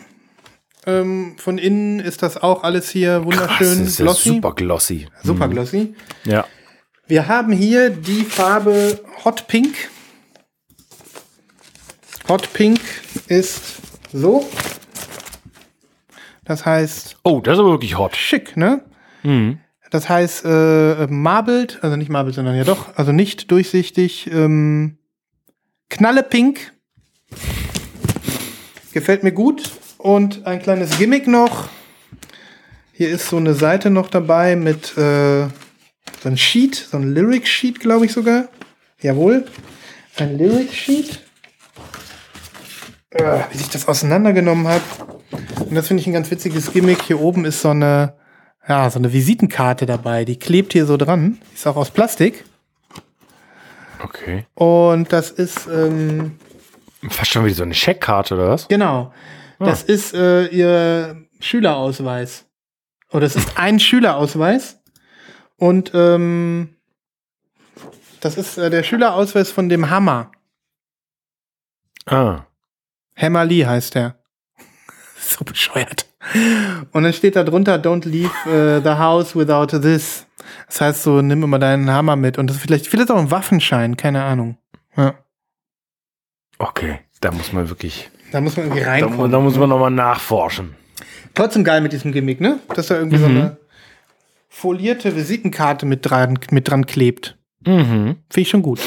Ähm, von innen ist das auch alles hier wunderschön Krass, glossy. super glossy. Super mhm. glossy. Ja. Wir haben hier die Farbe Hot Pink. Hot Pink ist so. Das heißt Oh, das ist aber wirklich hot. schick, ne? Mhm. Das heißt äh, marbled, also nicht marbled, sondern ja doch, also nicht durchsichtig, ähm, knallepink. Gefällt mir gut. Und ein kleines Gimmick noch. Hier ist so eine Seite noch dabei mit äh, so ein Sheet, so ein Lyric Sheet, glaube ich sogar. Jawohl. Ein Lyric Sheet. Äh, wie sich das auseinandergenommen hat. Und das finde ich ein ganz witziges Gimmick. Hier oben ist so eine, ja, so eine Visitenkarte dabei. Die klebt hier so dran. Ist auch aus Plastik. Okay. Und das ist, ähm, Fast schon wie so eine Scheckkarte oder was? genau. Ah. Das ist äh, ihr Schülerausweis. Oder es ist ein Schülerausweis. Und ähm, das ist äh, der Schülerausweis von dem Hammer. Ah. Hammer Lee heißt der. *laughs* so bescheuert. Und dann steht da drunter, don't leave äh, the house without this. Das heißt so, nimm immer deinen Hammer mit. Und das ist vielleicht, vielleicht auch ein Waffenschein, keine Ahnung. Ja. Okay. Da muss man wirklich. Da muss man irgendwie Da, reinkommen. da muss man nochmal nachforschen. Trotzdem geil mit diesem Gimmick, ne? Dass da irgendwie so eine folierte Visitenkarte mit dran, mit dran klebt. Mhm. Finde ich schon gut.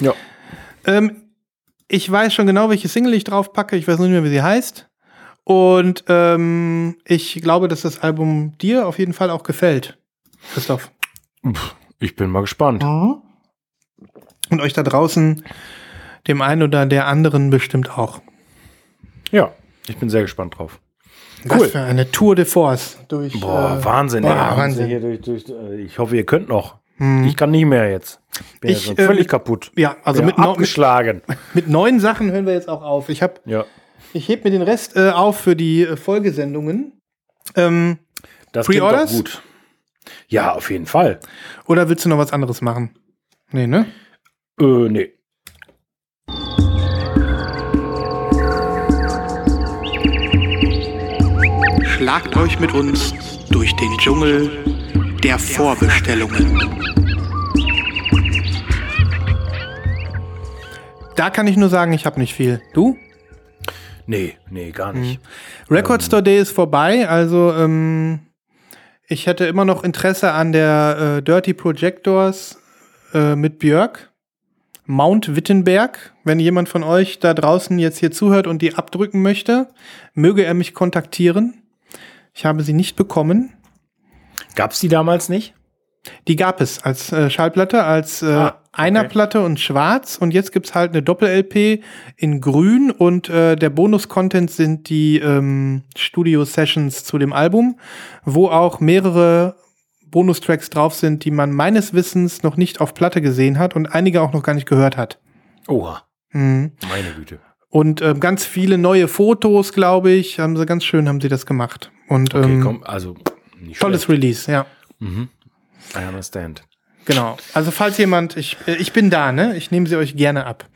Ja. Ähm, ich weiß schon genau, welche Single ich drauf packe. Ich weiß nicht mehr, wie sie heißt. Und ähm, ich glaube, dass das Album dir auf jeden Fall auch gefällt, Christoph. Ich bin mal gespannt. Und euch da draußen, dem einen oder der anderen bestimmt auch. Ja, ich bin sehr gespannt drauf. Was Cool. für eine Tour de Force durch. Boah, äh, Wahnsinn. sie Wahnsinn. Hier durch, durch, äh, ich hoffe, ihr könnt noch. Hm. Ich kann nicht mehr jetzt. Bin Ich, jetzt äh, völlig kaputt. Ja, also Bin mit, neu- mit, abgeschlagen. *laughs* mit neuen Sachen hören wir jetzt auch auf. Ich habe Ja. Ich heb mir den Rest äh, auf für die äh, Folgesendungen. Ähm, Das klingt doch gut. Ja, auf jeden Fall. oder willst du noch was anderes machen? Nee, ne? Äh, nee. Schlagt euch mit uns durch den Dschungel der Vorbestellungen. Da kann ich nur sagen, ich habe nicht viel. Du? Nee, nee, gar nicht. Record Store Day ist vorbei, also ähm, ich hätte immer noch Interesse an der äh, Dirty Projectors äh, mit Björk. Mount Wittenberg. Wenn jemand von euch da draußen jetzt hier zuhört und die abdrücken möchte, möge er mich kontaktieren. Ich habe sie nicht bekommen. Gab's die damals nicht? Die gab es als äh, Schallplatte, als äh, Ah, okay. Einerplatte und schwarz. Und jetzt gibt's halt eine Doppel-LP in grün. Und äh, der Bonus-Content sind die ähm, Studio-Sessions zu dem Album, wo auch mehrere Bonustracks drauf sind, die man meines Wissens noch nicht auf Platte gesehen hat und einige auch noch gar nicht gehört hat. Oha, Mhm. meine Güte. Und ähm, ganz viele neue Fotos, glaube ich, haben sie ganz schön, haben sie das gemacht. Und Okay, ähm, komm, also nicht tolles schlecht. Release, ja. Mhm. I understand. Genau. Also falls jemand, ich, äh, ich bin da, ne? Ich nehme sie euch gerne ab.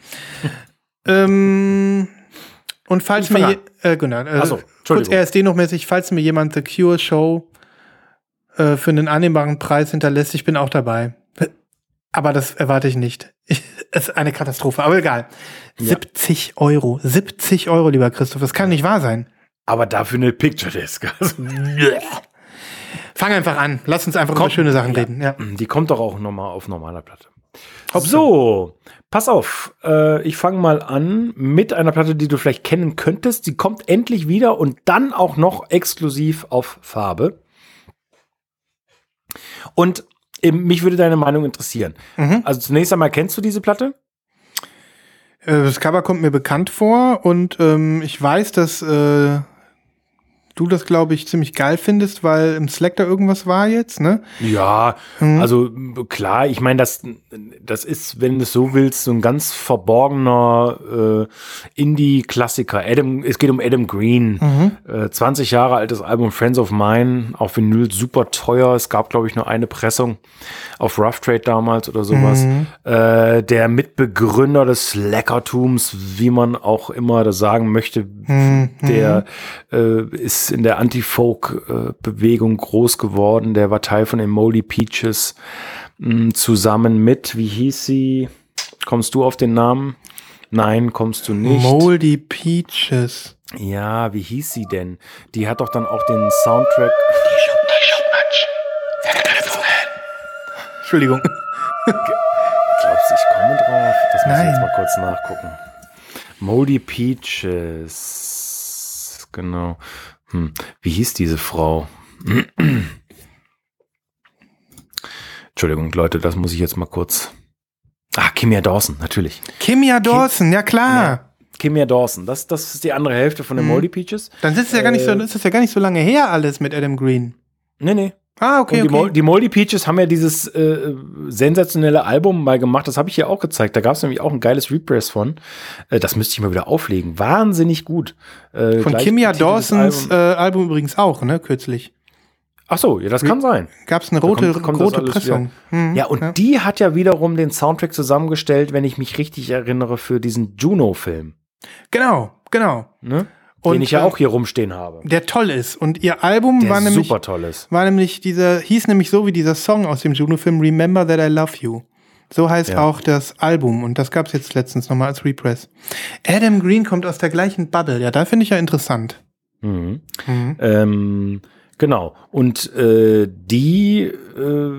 ähm, und falls Ich mir, äh, genau, äh, Ach so, kurz. RSD noch mäßig, falls mir jemand The Cure Show äh, für einen annehmbaren Preis hinterlässt, ich bin auch dabei. Aber das erwarte ich nicht. *laughs* Es ist eine Katastrophe, aber egal. Ja. 70 Euro. 70 Euro, lieber Christoph. Das kann nicht wahr sein. Aber dafür eine Picture Disc. *laughs* Also, Fang einfach an. Lass uns einfach über schöne Sachen reden. Ja. die kommt doch auch nochmal auf normaler Platte. Hauptsache. So, pass auf. Äh, ich fange mal an mit einer Platte, die du vielleicht kennen könntest. Die kommt endlich wieder und dann auch noch exklusiv auf Farbe. Und ähm, mich würde deine Meinung interessieren. Mhm. Also zunächst einmal kennst du diese Platte? Äh, Das Cover kommt mir bekannt vor und ähm, ich weiß, dass äh, du das, glaube ich, ziemlich geil findest, weil im Slack da irgendwas war jetzt, ne? Ja, Mhm. also klar, ich meine, das, das ist, wenn du es so willst, so ein ganz verborgener äh, Indie-Klassiker. Adam, es geht um Adam Green, Mhm. äh, 20 Jahre altes Album Friends of Mine, auf Vinyl super teuer. Es gab, glaube ich, nur eine Pressung auf Rough Trade damals oder sowas. Mhm. Äh, der Mitbegründer des Slackertums, wie man auch immer das sagen möchte, Mhm. der äh, ist in der Anti-Folk-Bewegung groß geworden. Der war Teil von den Moldy Peaches mh, zusammen mit, wie hieß sie? Kommst du auf den Namen? Nein, kommst du nicht. Moldy Peaches. Ja, wie hieß sie denn? Die hat doch dann auch den Soundtrack. Entschuldigung. Glaubst du, ich komme drauf? Das muss ich Nein. jetzt mal kurz nachgucken. Moldy Peaches. Genau. Hm. Wie hieß diese Frau? Entschuldigung, Leute, das muss ich jetzt mal kurz. Ah, Kimia Dawson, natürlich. Kimia Dawson, ja klar. Kimia Dawson, das, das ist die andere Hälfte von den Mhm. Moldy Peaches. Dann ist es ja gar nicht so, Äh. ist es ja gar nicht so lange her alles mit Adam Green. Nee, nee. Ah, okay, Und die, okay. die Moldy Peaches haben ja dieses äh, sensationelle Album mal gemacht. Das habe ich hier auch gezeigt. Da gab es nämlich auch ein geiles Repress von. Äh, das müsste ich mal wieder auflegen. Wahnsinnig gut. Äh, Von Kimia Dawsons äh, Album. Album übrigens auch, ne, kürzlich. Ach so, ja, das kann sein. Gab es eine rote, kommt- kommt das rote Pressung. Hm, Ja, und die hat ja wiederum den Soundtrack zusammengestellt, wenn ich mich richtig erinnere, für diesen Juno-Film. Genau, genau. Ne? Und, den ich ja äh, auch hier rumstehen habe. Der toll ist. Und ihr Album Der war nämlich, super toll ist. war nämlich dieser, hieß nämlich so wie dieser Song aus dem Juno-Film Remember That I Love You. So heißt Ja. auch das Album und das gab es jetzt letztens nochmal als Repress. Adam Green kommt aus der gleichen Bubble. Ja, da finde ich ja interessant. Mhm. Mhm. Ähm, genau. Und äh, die äh,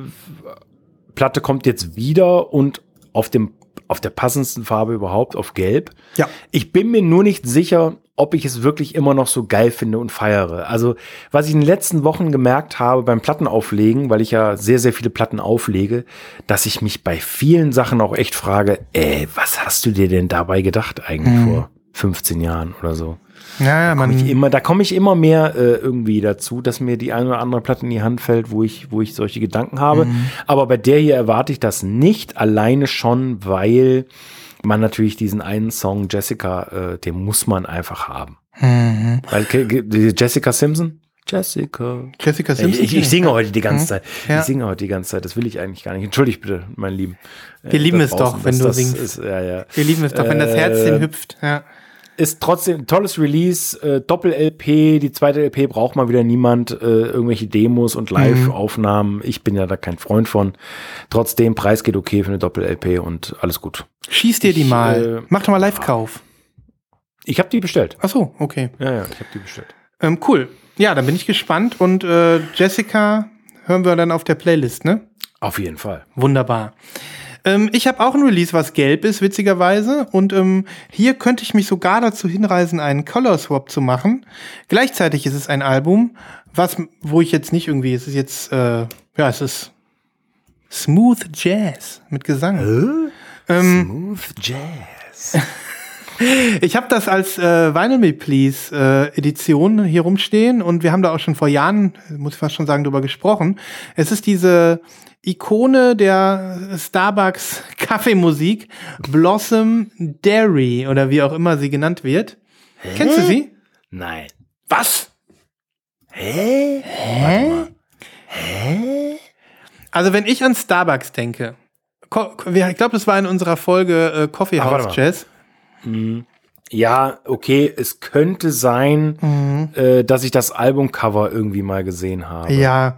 Platte kommt jetzt wieder und auf dem auf der passendsten Farbe überhaupt, auf Gelb. Ja. Ich bin mir nur nicht sicher, ob ich es wirklich immer noch so geil finde und feiere. Also, was ich in den letzten Wochen gemerkt habe beim Plattenauflegen, weil ich ja sehr, sehr viele Platten auflege, dass ich mich bei vielen Sachen auch echt frage, ey, was hast du dir denn dabei gedacht eigentlich Mhm. vor 15 Jahren oder so? Ja, ja, Komm ich man, immer, da komme ich immer mehr äh, irgendwie dazu, dass mir die eine oder andere Platte in die Hand fällt, wo ich, wo ich solche Gedanken habe. Mhm. Aber bei der hier erwarte ich das nicht, alleine schon, weil man natürlich diesen einen Song Jessica, äh, den muss man einfach haben. mhm. Weil Jessica Simpson? Jessica. Jessica Ich, Simpson. ich, ich singe heute die ganze Mhm. Zeit. Ja. Ich singe heute die ganze Zeit. Das will ich eigentlich gar nicht. Entschuldigt bitte, mein Lieben. Wir lieben da es doch, wenn du singst. Ist, ja, ja. Wir lieben es doch, wenn das Herzchen Äh, hüpft. Ja. Ist trotzdem ein tolles Release, äh, Doppel-LP, die zweite LP braucht mal wieder niemand, äh, irgendwelche Demos und Live-Aufnahmen. Ich bin ja da kein Freund von. Trotzdem, Preis geht okay für eine Doppel-LP und alles gut. Schieß dir die Ich, mal. äh, Mach doch mal Live-Kauf. Ich habe die bestellt. Ach so, okay. Ja, ja, ich habe die bestellt. Ähm, cool. Ja, dann bin ich gespannt. Und äh, Jessica hören wir dann auf der Playlist, ne? Auf jeden Fall. Wunderbar. Ähm, ich habe auch ein Release, was gelb ist, witzigerweise. Und ähm, hier könnte ich mich sogar dazu hinreißen, einen Color Swap zu machen. Gleichzeitig ist es ein Album, was, wo ich jetzt nicht irgendwie, es ist jetzt, äh, ja, es ist Smooth Jazz mit Gesang. Ähm, Smooth Jazz. *laughs* Ich habe das als äh, Vinyl Me Please äh, Edition hier rumstehen und wir haben da auch schon vor Jahren, muss ich fast schon sagen, drüber gesprochen. Es ist diese Ikone der Starbucks *laughs* Kaffeemusik, Blossom Dairy oder wie auch immer sie genannt wird. Kennst du sie? Nein. Was? Hä? Hä? Also wenn ich an Starbucks denke, ich glaube, das war in unserer Folge äh, Coffee House mal. Jazz. Ja, okay, es könnte sein, äh, dass ich das Albumcover irgendwie mal gesehen habe. Ja.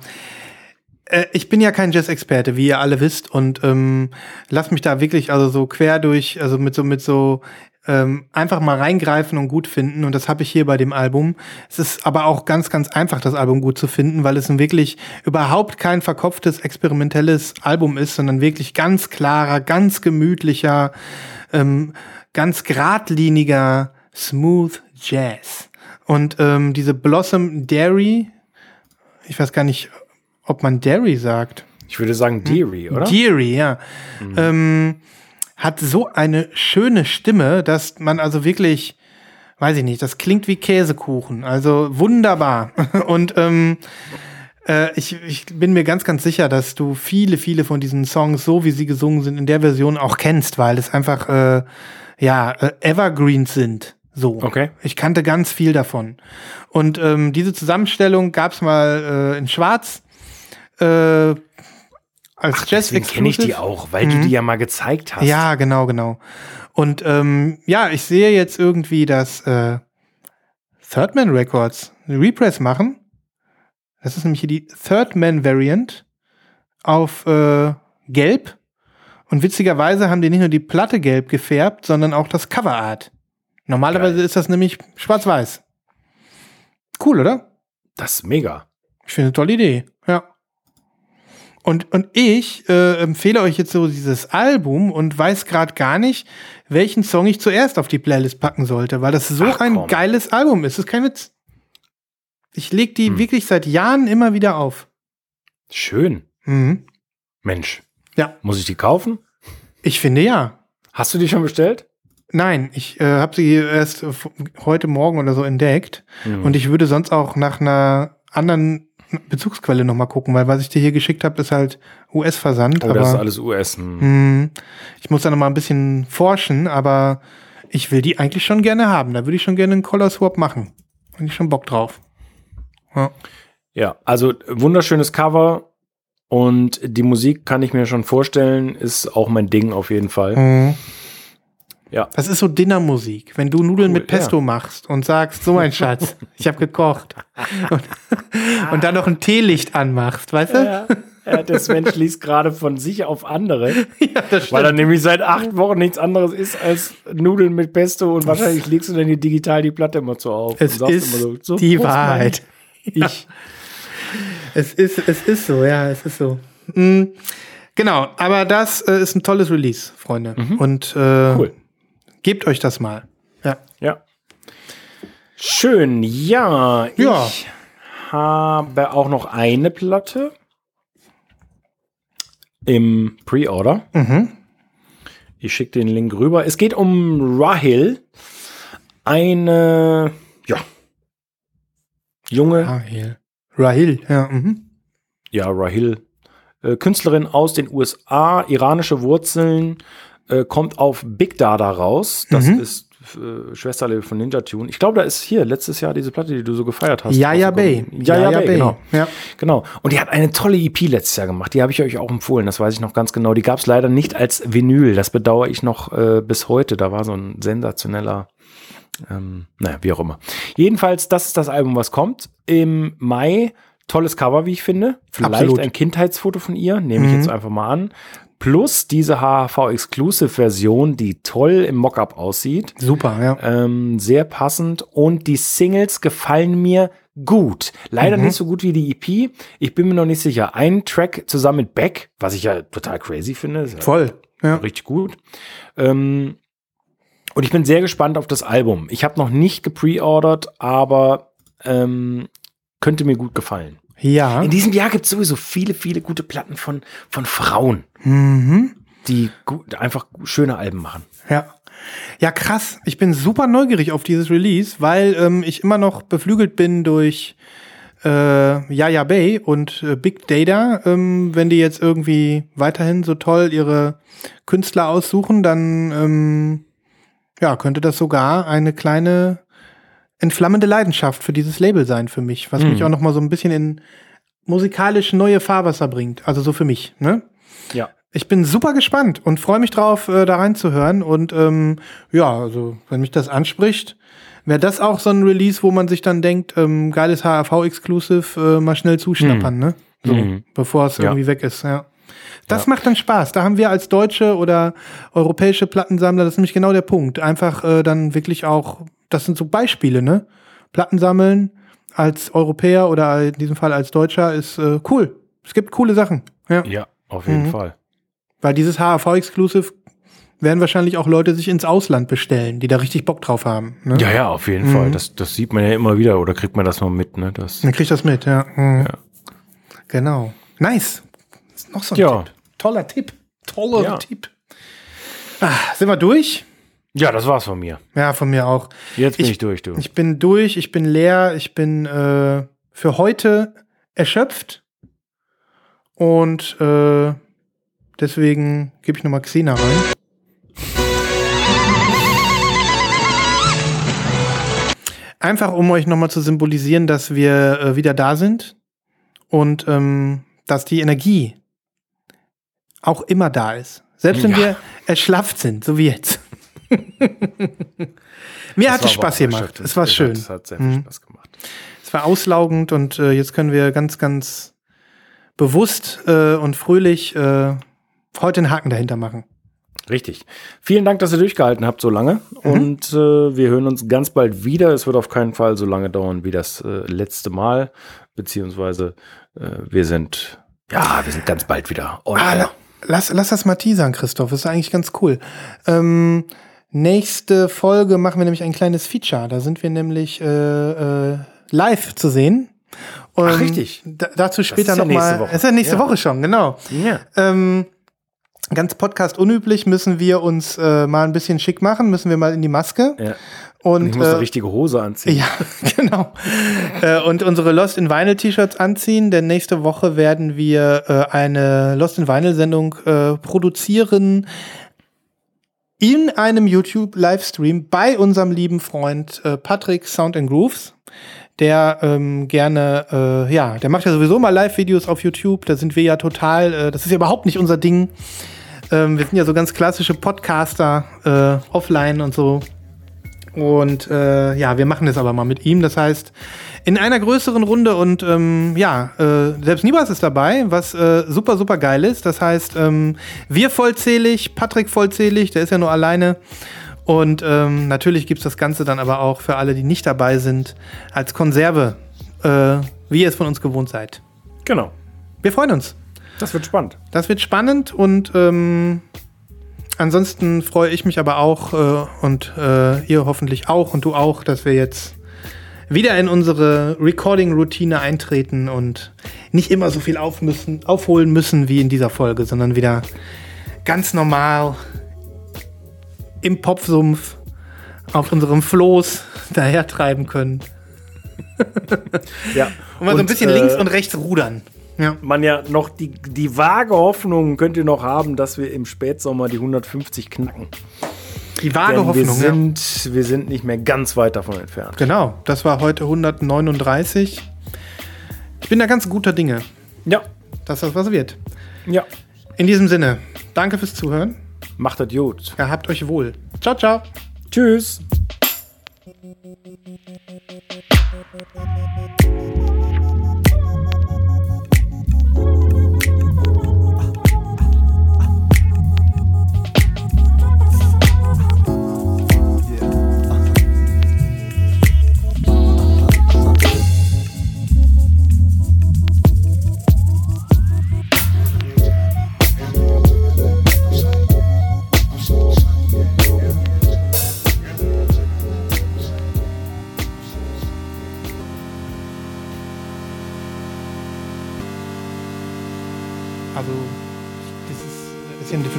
Äh, Ich bin ja kein Jazz-Experte, wie ihr alle wisst, und ähm, lass mich da wirklich also so quer durch, also mit so mit so ähm, einfach mal reingreifen und gut finden. Und das habe ich hier bei dem Album. Es ist aber auch ganz, ganz einfach, das Album gut zu finden, weil es ein wirklich überhaupt kein verkopftes, experimentelles Album ist, sondern wirklich ganz klarer, ganz gemütlicher, ähm, ganz geradliniger, smooth Jazz. Und ähm, diese Blossom Dairy, ich weiß gar nicht, ob man Dairy sagt. Ich würde sagen Deary, oder? Deary, ja. Ähm, hat so eine schöne Stimme, dass man also wirklich, weiß ich nicht, das klingt wie Käsekuchen. Also wunderbar. *laughs* Und ähm, äh, ich, ich bin mir ganz, ganz sicher, dass du viele, viele von diesen Songs, so wie sie gesungen sind, in der Version auch kennst, weil es einfach, äh, ja, äh, Evergreens sind. So. Okay. Ich kannte ganz viel davon. Und ähm, diese Zusammenstellung gab's mal äh, in Schwarz. Äh, als Jazz Deswegen kenne ich die auch, weil du die ja mal gezeigt hast. Mhm. ja, genau, genau. Und ähm, ja, ich sehe jetzt irgendwie, dass äh, Third Man Records eine Repress machen. Das ist nämlich hier die Third Man Variant auf äh, Gelb. Und witzigerweise haben die nicht nur die Platte gelb gefärbt, sondern auch das Coverart. Normalerweise ist das nämlich schwarz-weiß. Cool, oder? Das ist mega. Ich finde eine tolle Idee. Ja. Und, und ich äh, empfehle euch jetzt so dieses Album und weiß gerade gar nicht, welchen Song ich zuerst auf die Playlist packen sollte, weil das so Ach, ein komm. geiles Album ist. Das ist kein Witz. Ich leg die Hm. wirklich seit Jahren immer wieder auf. Schön. Mhm. Mensch. Ja. Muss ich die kaufen? Ich finde ja. Hast du die schon bestellt? Nein, ich äh, habe sie erst äh, heute Morgen oder so entdeckt. Mhm. Und ich würde sonst auch nach einer anderen Bezugsquelle nochmal gucken, weil was ich dir hier geschickt habe, ist halt US-Versand. oh, aber das ist alles US. Hm. Hm, ich muss da noch mal ein bisschen forschen, aber ich will die eigentlich schon gerne haben. Da würde ich schon gerne einen Color Swap machen. Bin ich schon Bock drauf. Ja. Ja, also wunderschönes Cover und die Musik kann ich mir schon vorstellen, ist auch mein Ding auf jeden Fall. Mhm. Ja. Das ist so Dinnermusik, wenn du Nudeln Cool, mit Pesto machst und sagst, so mein Schatz, *laughs* ich habe gekocht. Und, *laughs* und dann noch ein Teelicht anmachst, weißt du? Ja, ja, das Mensch liest gerade von sich auf andere, *laughs* Ja, das weil er nämlich seit acht Wochen nichts anderes ist als Nudeln mit Pesto und wahrscheinlich legst du dann hier digital die Platte immer so auf. Es und sagst ist immer so, so, die Prost, Mann. Wahrheit. Ich. Es ist, es ist so, ja, es ist so. Mm, genau, aber das äh, ist ein tolles Release, Freunde. Und äh, Mhm. Cool. gebt euch das mal. Ja. Ja. Schön, ja. Ja. Ich habe auch noch eine Platte im Pre-Order. Mhm. Ich schicke den Link rüber. Es geht um Rahil. Eine, ja, junge, Rahel. Rahil, ja. Mhm. ja, Rahil, äh, Künstlerin aus den USA, iranische Wurzeln, äh, kommt auf Big Dada raus. Das Mhm. ist äh, Schwesterlabel von Ninja Tune. Ich glaube, da ist hier letztes Jahr diese Platte, die du so gefeiert hast. Ja, ja, Bay. rausgekommen. Ja, ja, Bay, genau. Ja. Genau. Und die hat eine tolle EP letztes Jahr gemacht. Die habe ich euch auch empfohlen. Das weiß ich noch ganz genau. Die gab es leider nicht als Vinyl. Das bedauere ich noch äh, bis heute. Da war so ein sensationeller, ähm, naja, wie auch immer. Jedenfalls, das ist das Album, was kommt. Im Mai. Tolles Cover, wie ich finde. Vielleicht Absolut. ein Kindheitsfoto von ihr. Nehme ich Mhm. jetzt einfach mal an. Plus diese HHV-Exclusive-Version, die toll im Mockup aussieht. Super, ja. Ähm, sehr passend. Und die Singles gefallen mir gut. Leider Mhm. nicht so gut wie die EP. Ich bin mir noch nicht sicher. Ein Track zusammen mit Beck, was ich ja total crazy finde. Voll. Ja. Richtig gut. Ähm, und ich bin sehr gespannt auf das Album. Ich habe noch nicht gepreordert, aber ähm, könnte mir gut gefallen. Ja. In diesem Jahr gibt es sowieso viele, viele gute Platten von, von Frauen, Mhm. die gut, einfach schöne Alben machen. Ja. Ja, krass. Ich bin super neugierig auf dieses Release, weil ähm, ich immer noch beflügelt bin durch äh, Yaya Bay und äh, Big Data. Ähm, wenn die jetzt irgendwie weiterhin so toll ihre Künstler aussuchen, dann ähm, ja, könnte das sogar eine kleine entflammende Leidenschaft für dieses Label sein für mich, was Mhm. mich auch noch mal so ein bisschen in musikalisch neue Fahrwasser bringt. Also so für mich, ne? Ja. Ich bin super gespannt und freue mich drauf, äh, da reinzuhören. Und ähm, ja, also wenn mich das anspricht, wäre das auch so ein Release, wo man sich dann denkt, ähm, geiles HRV-Exclusive, äh, mal schnell zuschnappern, ne? So, Mhm. bevor es Ja. irgendwie weg ist, ja. Das Ja. macht dann Spaß. Da haben wir als deutsche oder europäische Plattensammler, das ist nämlich genau der Punkt. Einfach äh, dann wirklich auch, das sind so Beispiele, ne? Platten sammeln als Europäer oder in diesem Fall als Deutscher ist äh, cool. Es gibt coole Sachen. Ja. Ja, auf jeden Mhm. Fall. Weil dieses HAV-Exclusive werden wahrscheinlich auch Leute sich ins Ausland bestellen, die da richtig Bock drauf haben. Ne? Ja, ja, auf jeden Mhm. Fall. Das, das sieht man ja immer wieder oder kriegt man das mal mit, ne? Das, Dann kriegt das mit, ja. Mhm. Ja. Genau. Nice. Ist noch so ein Ja. Tipp. Toller Tipp. Toller Ja. Tipp. Ah, sind wir durch? ja, das war's von mir. Ja, von mir auch. Jetzt bin ich, Ich- durch, du. Ich bin durch, ich bin leer, ich bin äh, für heute erschöpft. Und äh, deswegen gebe ich nochmal Xena rein. Einfach um euch nochmal zu symbolisieren, dass wir äh, wieder da sind und ähm, dass die Energie auch immer da ist. Selbst wenn Ja. wir erschlafft sind, so wie jetzt. *laughs* Mir hat es Spaß gemacht. Es war schön. Es hat sehr viel Mhm. Spaß gemacht. Es war auslaugend und äh, jetzt können wir ganz, ganz bewusst äh, und fröhlich äh, heute einen Haken dahinter machen. Richtig. Vielen Dank, dass ihr durchgehalten habt so lange. Mhm. Und äh, wir hören uns ganz bald wieder. Es wird auf keinen Fall so lange dauern wie das äh, letzte Mal. Beziehungsweise äh, wir sind, ja, wir sind ganz bald wieder. Ah, lass, lass das mal teasern, Christoph. Das ist eigentlich ganz cool. Ähm, nächste Folge machen wir nämlich ein kleines Feature. Da sind wir nämlich äh, äh, live zu sehen. Und Ach, richtig. dazu später nochmal. Ja es ist ja nächste ja. Woche schon, genau. Ja. Ähm, ganz Podcast unüblich müssen wir uns äh, mal ein bisschen schick machen, müssen wir mal in die Maske. Ja. Und, ich muss äh, eine richtige Hose anziehen. Ja, *laughs* genau. äh, und unsere Lost in Vinyl T-Shirts anziehen, denn nächste Woche werden wir äh, eine Lost in Vinyl Sendung äh, produzieren in einem YouTube Livestream bei unserem lieben Freund äh, Patrick Sound and Grooves der ähm, gerne, äh, ja, der macht ja sowieso mal Live-Videos auf YouTube. Da sind wir ja total, äh, das ist ja überhaupt nicht unser Ding. Ähm, wir sind ja so ganz klassische Podcaster, äh, offline und so. Und äh, ja, wir machen das aber mal mit ihm. Das heißt, in einer größeren Runde und ähm, ja, äh, selbst Nibas ist dabei, was äh, super, super geil ist. Das heißt, ähm, wir vollzählig, Patrick vollzählig, der ist ja nur alleine. Und ähm, natürlich gibt es das Ganze dann aber auch für alle, die nicht dabei sind, als Konserve, äh, wie ihr es von uns gewohnt seid. Genau. Wir freuen uns. Das wird spannend. Das wird spannend und ähm, ansonsten freue ich mich aber auch äh, und äh, ihr hoffentlich auch und du auch, dass wir jetzt wieder in unsere Recording-Routine eintreten und nicht immer so viel auf müssen, aufholen müssen wie in dieser Folge, sondern wieder ganz normal im Popsumpf auf unserem Floß dahertreiben können. ja. *laughs* Und mal so ein bisschen äh, links und rechts rudern ja. man ja noch die, die vage Hoffnung könnt ihr noch haben, dass wir im Spätsommer die 150 knacken. Die vage Denn Hoffnung. Wir sind, ja. wir sind nicht mehr ganz weit davon entfernt. Genau, das war heute 139. Ich bin da ganz guter Dinge. Ja. Dass das was wird. Ja. In diesem Sinne, danke fürs Zuhören. Macht das gut. Ja, habt euch wohl. Ciao, ciao. Tschüss.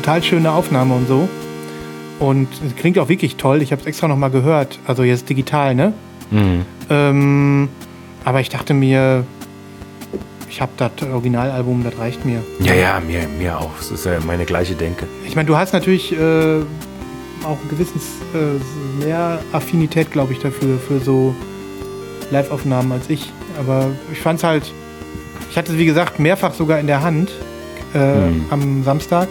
Total schöne Aufnahme und so. Und es klingt auch wirklich toll. Ich habe es extra noch mal gehört. Also jetzt digital, ne? Mhm. Ähm, aber ich dachte mir, ich habe das Originalalbum, das reicht mir. Ja, ja, mir, mir auch. Das ist ja meine gleiche Denke. Ich meine, du hast natürlich äh, auch ein gewisses äh, mehr Affinität, glaube ich, dafür, für so Live-Aufnahmen als ich. Aber ich fand es halt, ich hatte es wie gesagt mehrfach sogar in der Hand äh, mhm. am Samstag.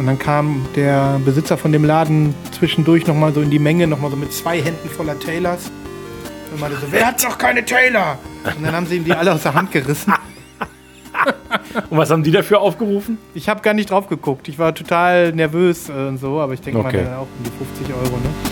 Und dann kam der Besitzer von dem Laden zwischendurch nochmal so in die Menge, nochmal so mit zwei Händen voller Taylors. Und meinte so, wer hat noch keine Taylor? Und dann haben sie ihm die alle aus der Hand gerissen. und was haben die dafür aufgerufen? Ich habe gar nicht drauf geguckt. Ich war total nervös und so, aber ich denke okay. mal, auch um die 50 Euro, ne?